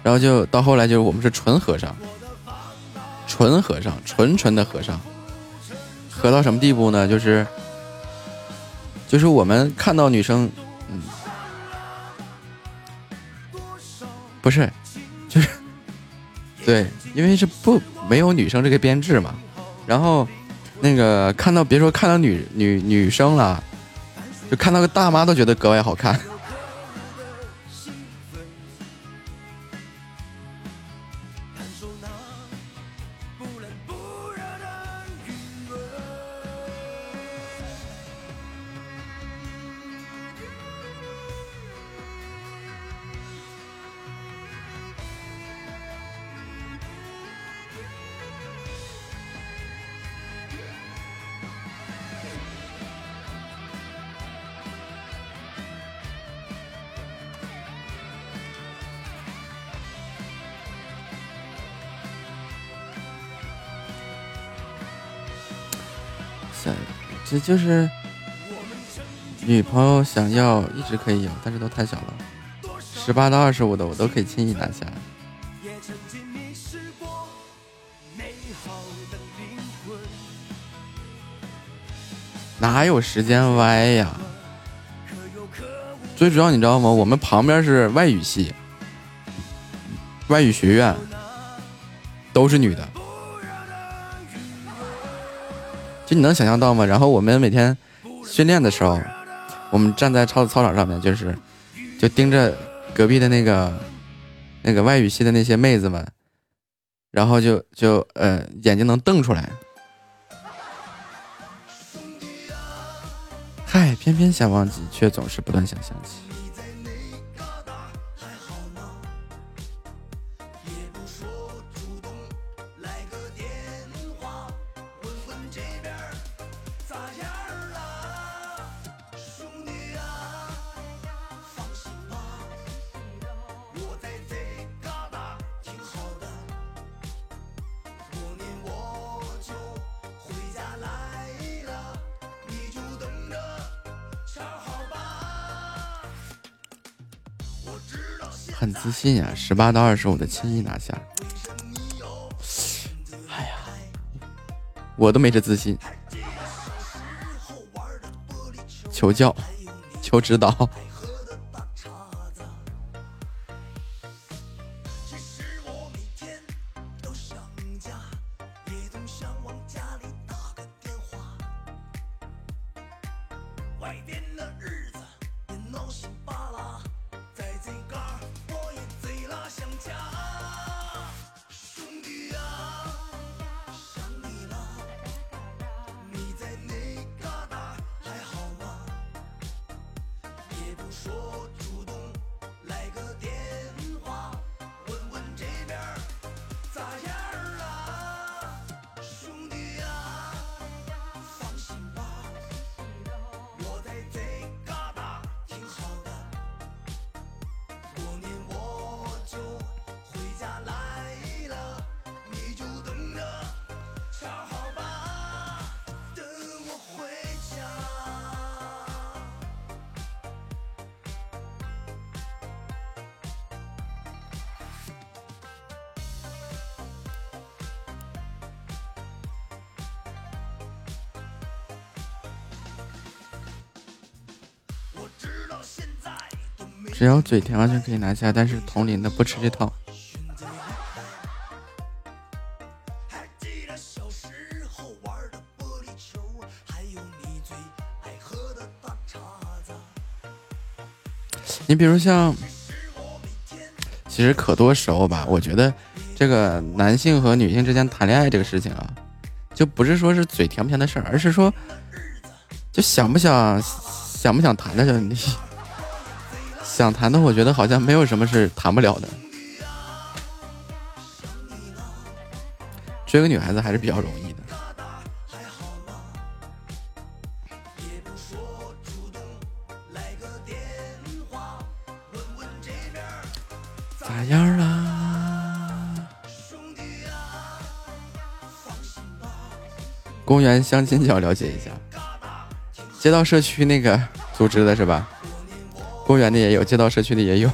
然后就到后来就是我们是纯和尚，纯和尚，纯纯的和尚，和到什么地步呢？就是就是我们看到女生，嗯，不是，就是对，因为是不没有女生这个编制嘛，然后那个看到别说看到女女女生了，就看到个大妈都觉得格外好看。就是女朋友想要一直可以有，但是都太小了，十八到二十五的我都可以轻易拿下。哪有时间歪呀？最主要你知道吗？我们旁边是外语系，外语学院，都是女的。你能想象到吗？然后我们每天训练的时候，我们站在操操场上面，就是就盯着隔壁的那个那个外语系的那些妹子们，然后就就呃眼睛能瞪出来。嗨，偏偏想忘记，却总是不断想想起。信呀，十八到二十五的轻易拿下。哎呀，我都没这自信，求教，求指导。嘴甜完全可以拿下，但是同龄的不吃这套。你比如像，其实可多时候吧，我觉得这个男性和女性之间谈恋爱这个事情啊，就不是说是嘴甜不甜的事儿，而是说就想不想想不想谈的问题。想谈的，我觉得好像没有什么是谈不了的。追个女孩子还是比较容易的。咋样啦？公园相亲角了解一下，街道社区那个组织的是吧？公园里也有，街道社区里也有。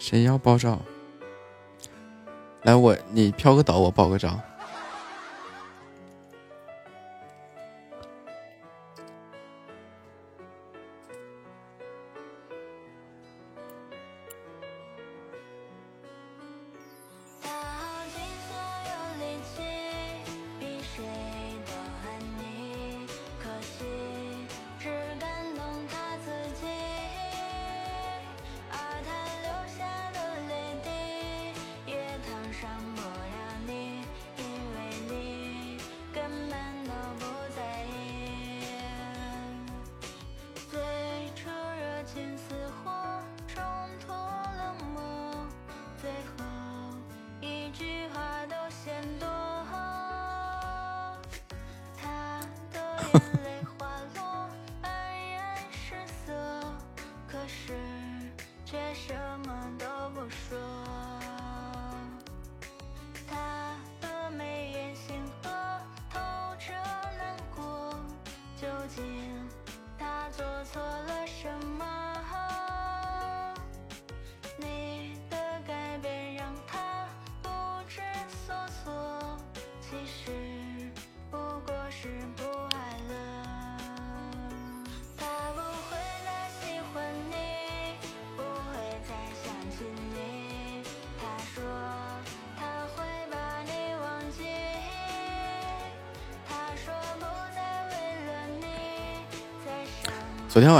谁要爆照？来，我你飘个岛，我爆个照。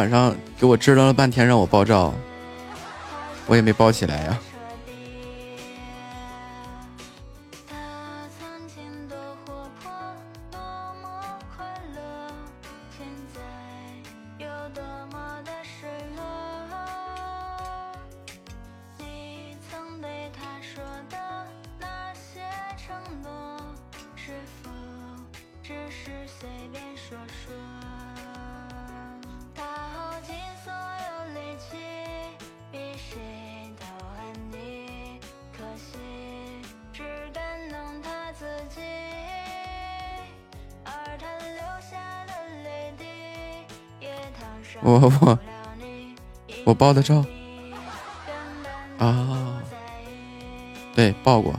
晚上给我支棱了半天，让我爆照，我也没爆起来呀。我爆的照啊，对，爆过。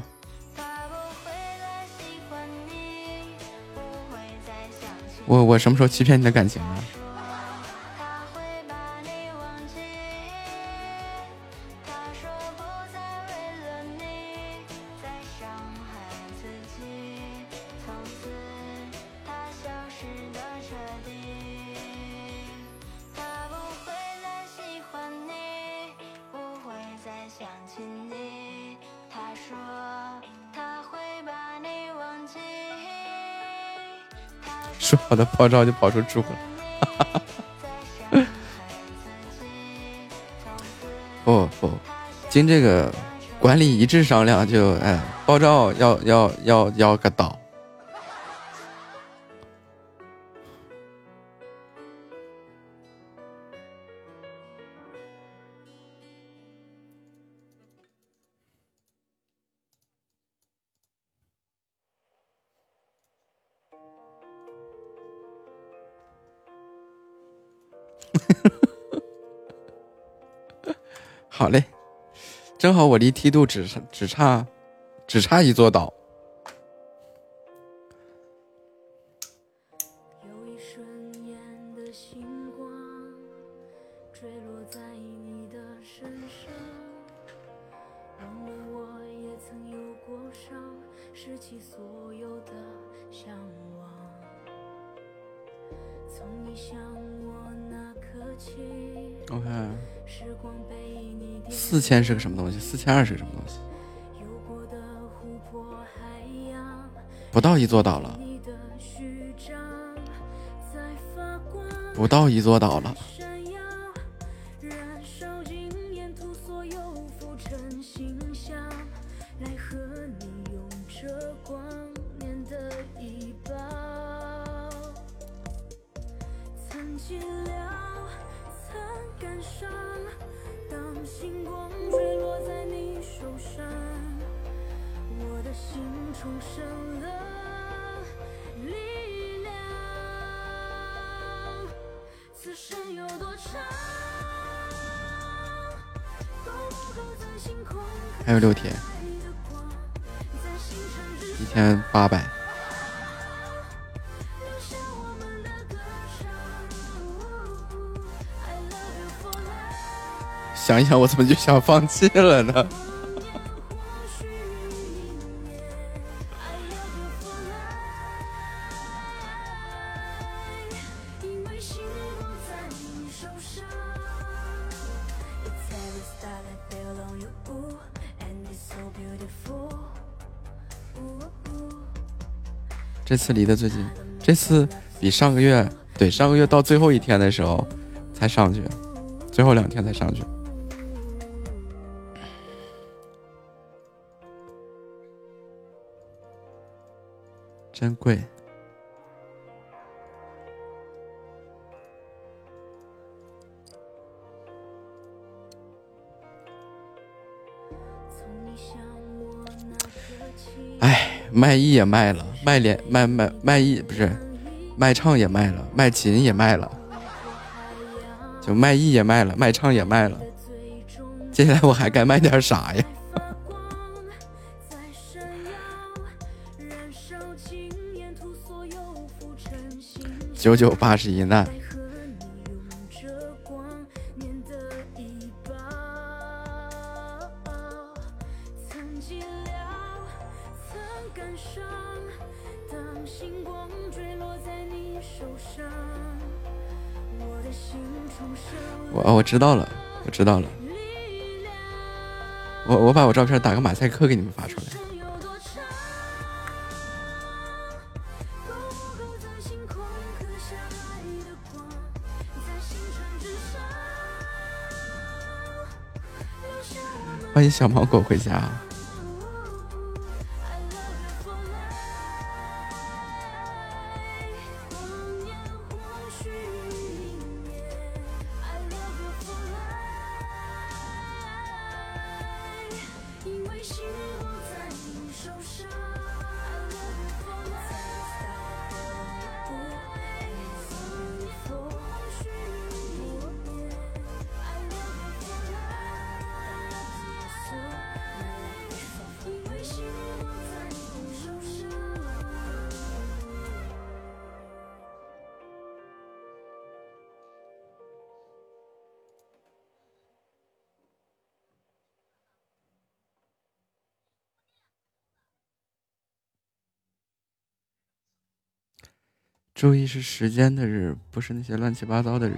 我我什么时候欺骗你的感情了？说爆照就跑出猪了，不 (laughs) 不，经这个管理一致商量，就哎，爆照要要要要个岛。我离梯度只差只差只差一座岛。千是个什么东西？四千二是个什么东西？不到一座岛了，不到一座岛了。六天，一千八百。想一想，我怎么就想放弃了呢？这次离得最近，这次比上个月，对上个月到最后一天的时候才上去，最后两天才上去，真贵。哎，卖艺也卖了，卖脸卖卖卖艺不是，卖唱也卖了，卖琴也卖了，就卖艺也卖了，卖唱也卖了。接下来我还该卖点啥呀？(laughs) 九九八十一难。知道了，我知道了。我我把我照片打个马赛克给你们发出来。欢迎小芒果回家。注意是时间的日，不是那些乱七八糟的日。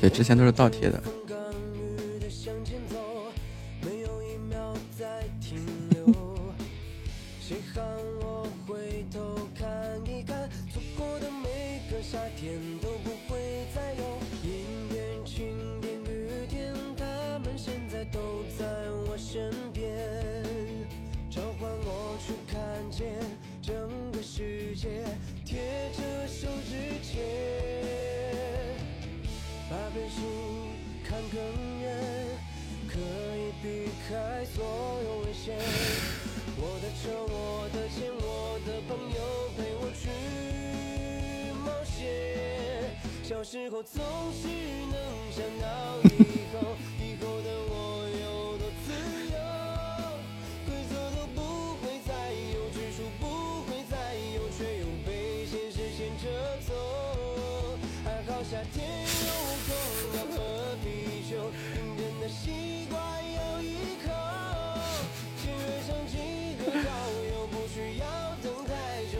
对，之前都是倒贴的。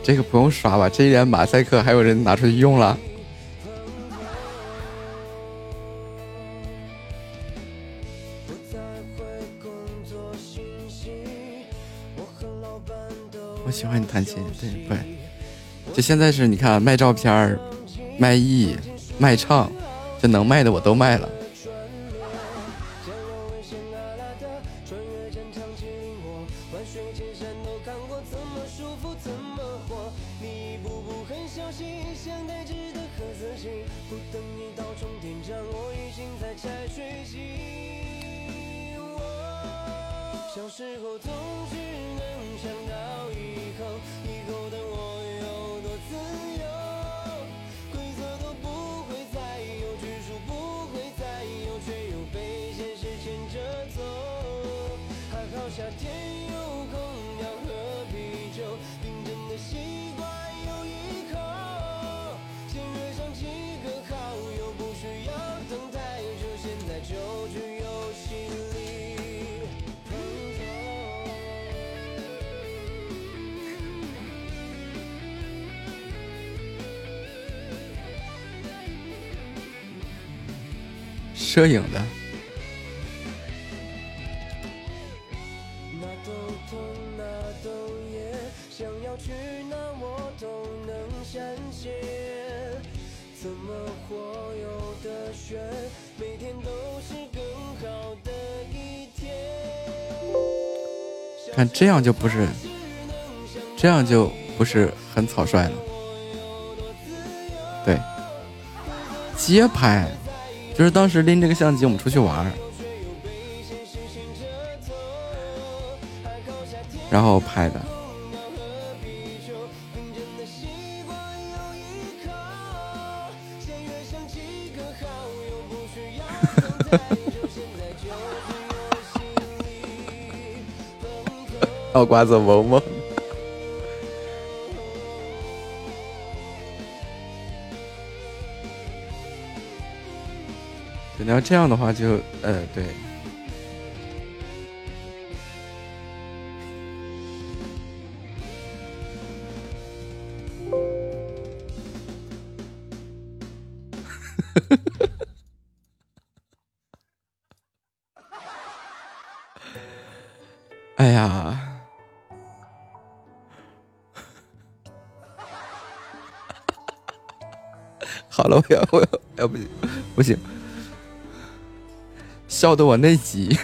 这个不用刷吧？这一点马赛克还有人拿出去用了？我喜欢你弹琴，对不？就现在是你看卖照片、卖艺、卖唱，就能卖的我都卖了。这样就不是，这样就不是很草率了。对，街拍。就是当时拎这个相机，我们出去玩然后拍的。瓜子萌萌。你要这样的话，就呃，对。好了，我要我要哎不行不行，笑得我内急。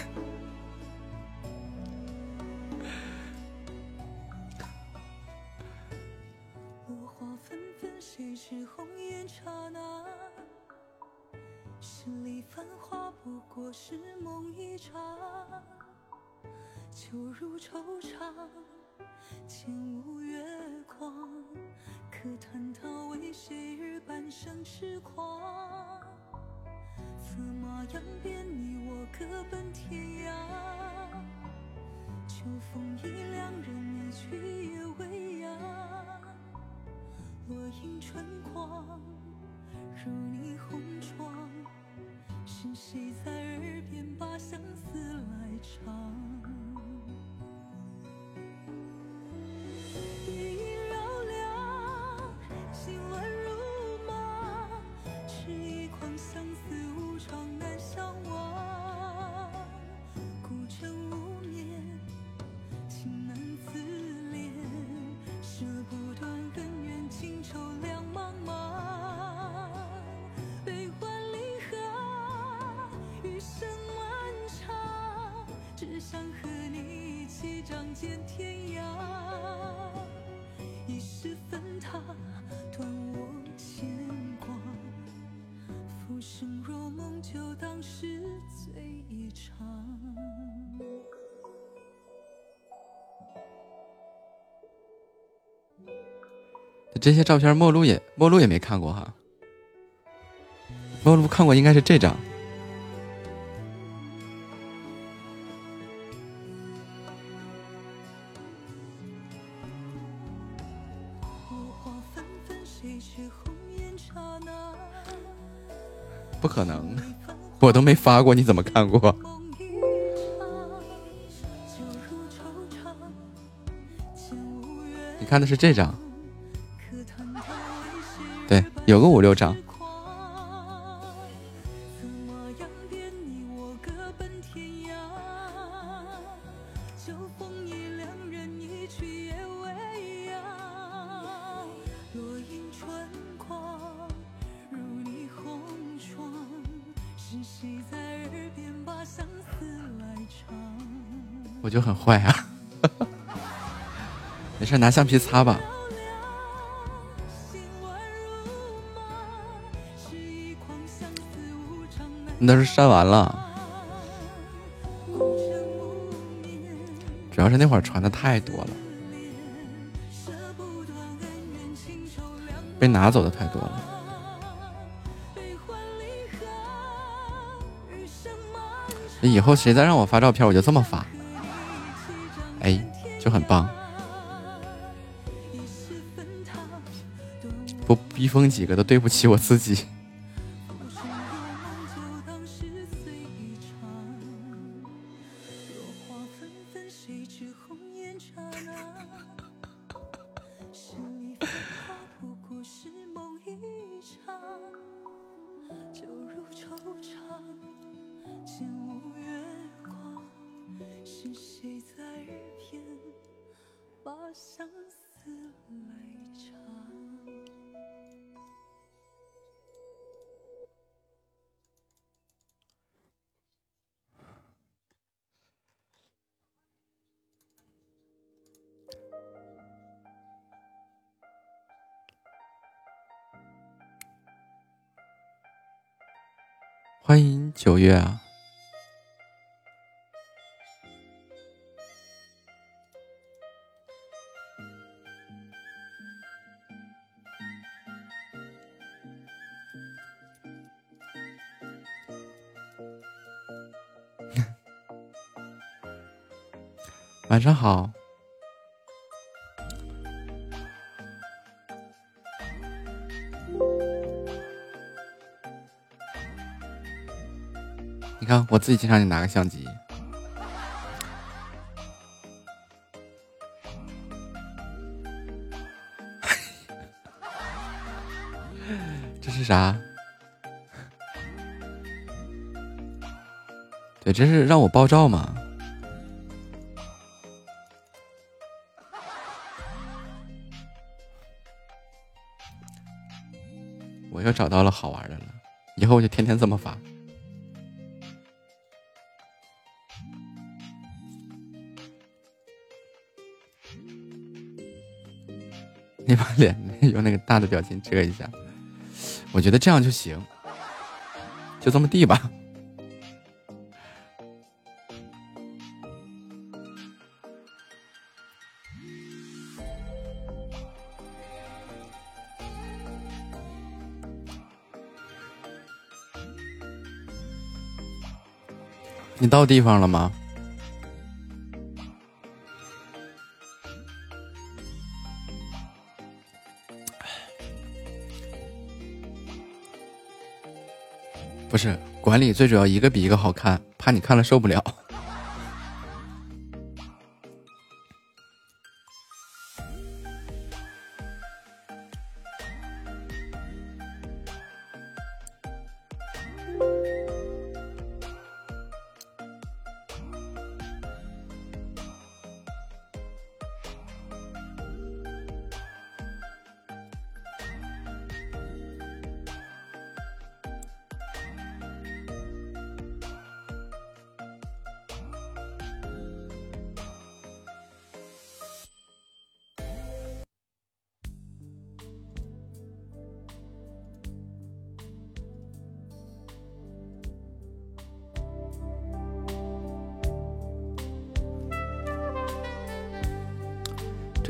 这些照片，陌路也陌路也没看过哈。陌路看过应该是这张。不可能，我都没发过，你怎么看过？你看的是这张，有个五六张。我就很坏啊。(laughs) 没事，拿橡皮擦吧。那都是删完了，主要是那会儿传的太多了，被拿走的太多了。悲欢离合，余生漫长。以后谁再让我发照片，我就这么发，哎，就很棒。不逼疯几个都对不起我自己。自己经常去拿个相机。(laughs) 这是啥？对这是让我爆照吗？我又找到了好玩的了以后我就天天这么发。你把脸 (laughs) 用那个大的表情遮一下，我觉得这样就行，就这么地吧。你到地方了吗？管理，最主要一个比一个好看，怕你看了受不了。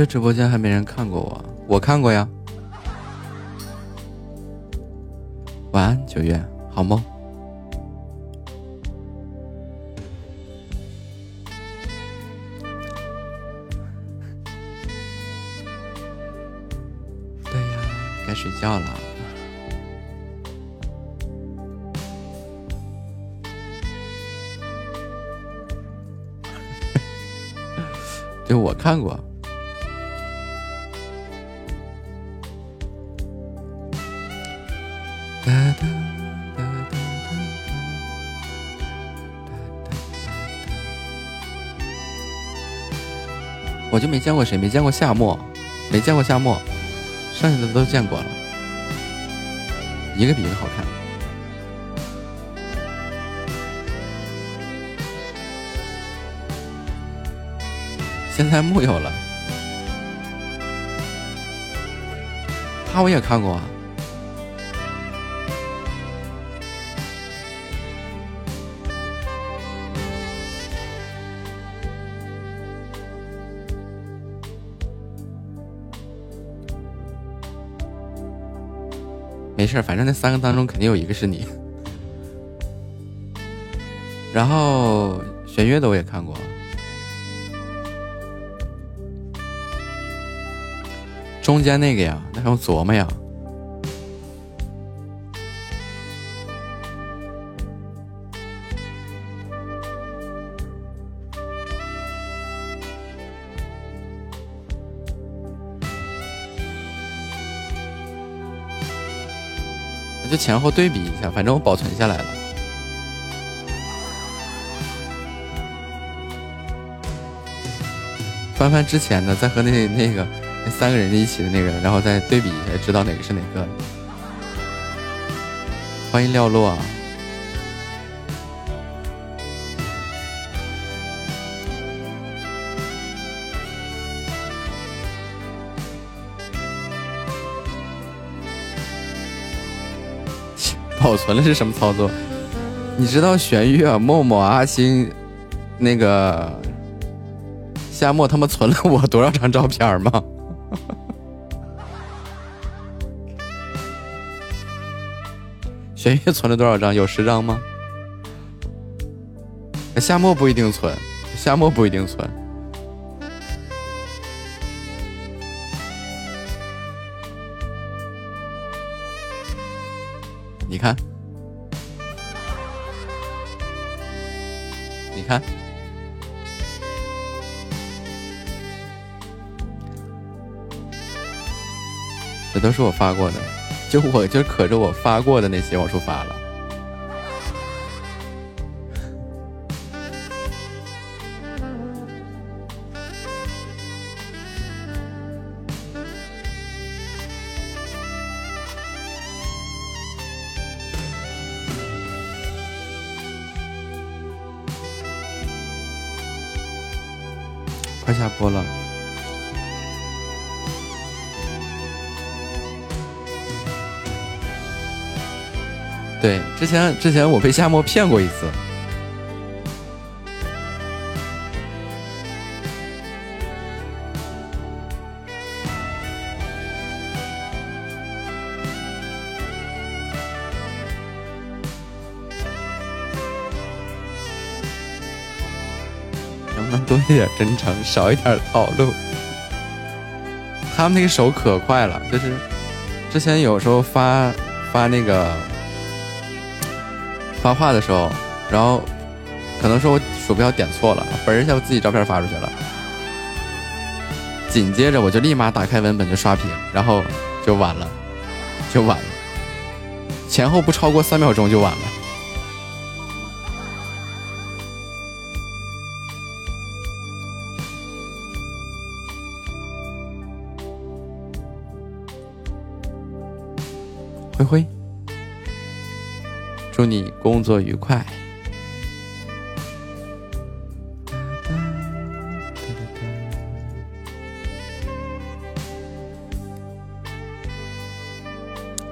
直播间还没人看过我，我看过呀。晚安，九月，好梦。对呀，该睡觉了。(laughs) 对我看过。没见过谁，没见过夏末，没见过夏末，剩下的都见过了，一个比一个好看。现在木有了，他我也看过啊。没事，反正那三个当中肯定有一个是你。然后弦乐的我也看过，中间那个呀，那还用琢磨呀？前后对比一下，反正我保存下来了。翻翻之前的，再和那那个那三个人一起的那个，然后再对比一下，知道哪个是哪个。欢迎廖落。保存了是什么操作？你知道玄月、默默、阿星，那个夏末他们存了我多少张照片吗？(laughs) 玄月存了多少张？有十张吗？夏末不一定存，夏末不一定存。都是我发过的，就我就可着我发过的那些往出发了。前之前我被夏沫骗过一次。能不能多一点真诚，少一点套路？他们那个手可快了，就是之前有时候发发那个发话的时候，然后可能说我鼠标点错了，嘣儿一下自己照片发出去了，紧接着我就立马打开文本就刷屏，然后就晚了，就晚了，前后不超过三秒钟就晚了。灰灰，祝你工作愉快。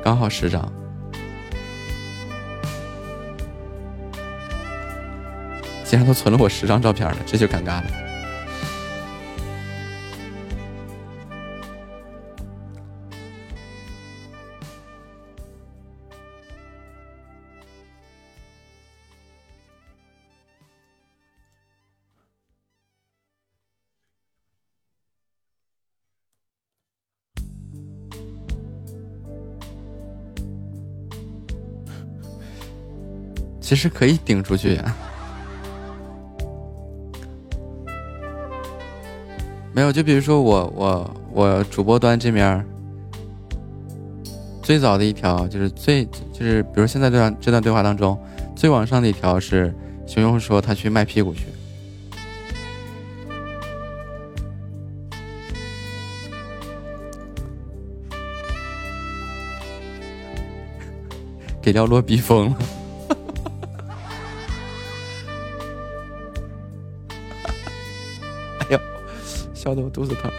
刚好十张，竟然都存了我十张照片了，这就尴尬了。其实可以顶出去呀、没有，就比如说我我我主播端这面最早的一条就是最就是，比如现在这段这段对话当中最往上的一条是熊熊说他去卖屁股去，(laughs) 给廖洛逼疯了。笑得我肚子疼。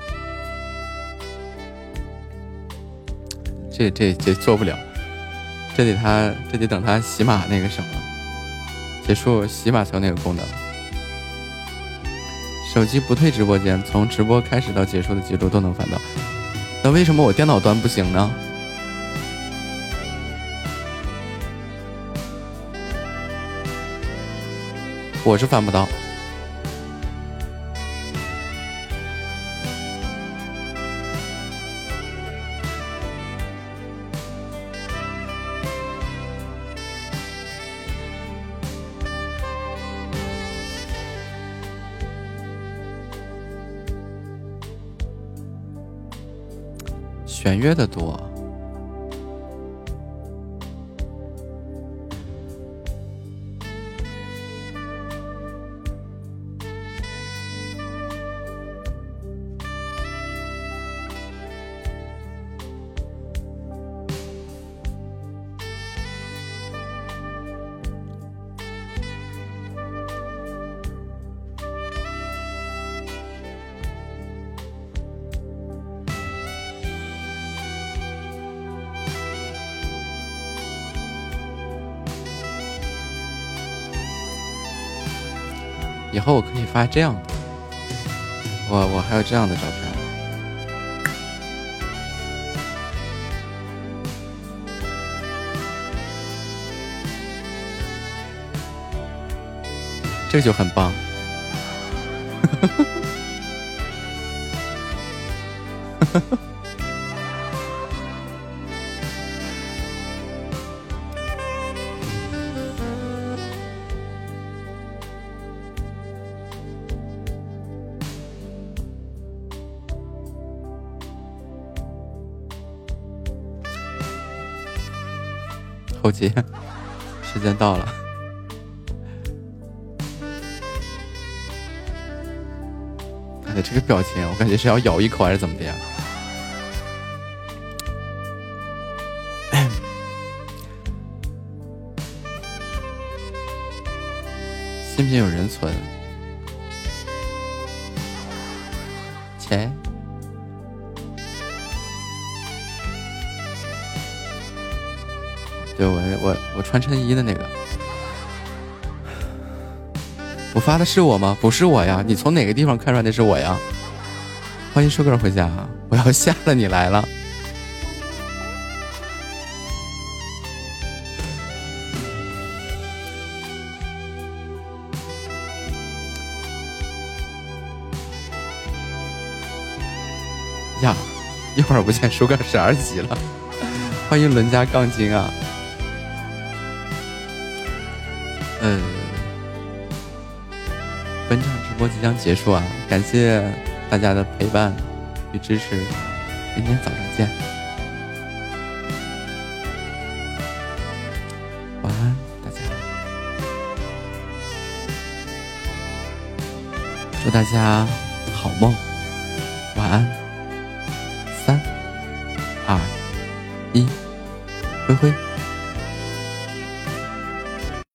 这这这做不了，这得他这得等他喜马那个什么结束，喜马才有那个功能。手机不退直播间，从直播开始到结束的记录都能翻到。那为什么我电脑端不行呢？我是翻不到。弦乐的多，后我可以发这样的，我我还有这样的照片。这就很棒。(laughs) 姐时间到了，哎这个表情，我感觉是要咬一口还是怎么的呀？(coughs) 新品有人存？对我我我穿衬衣的那个，我发的是我吗？不是我呀，你从哪个地方看出来那是我呀？欢迎舒哥回家，我要下了，你来了。呀，一会儿不见，舒哥十二级了，欢迎伦家杠精啊！将结束啊，感谢大家的陪伴与支持，明天早上见，晚安大家，祝大家好梦，晚安，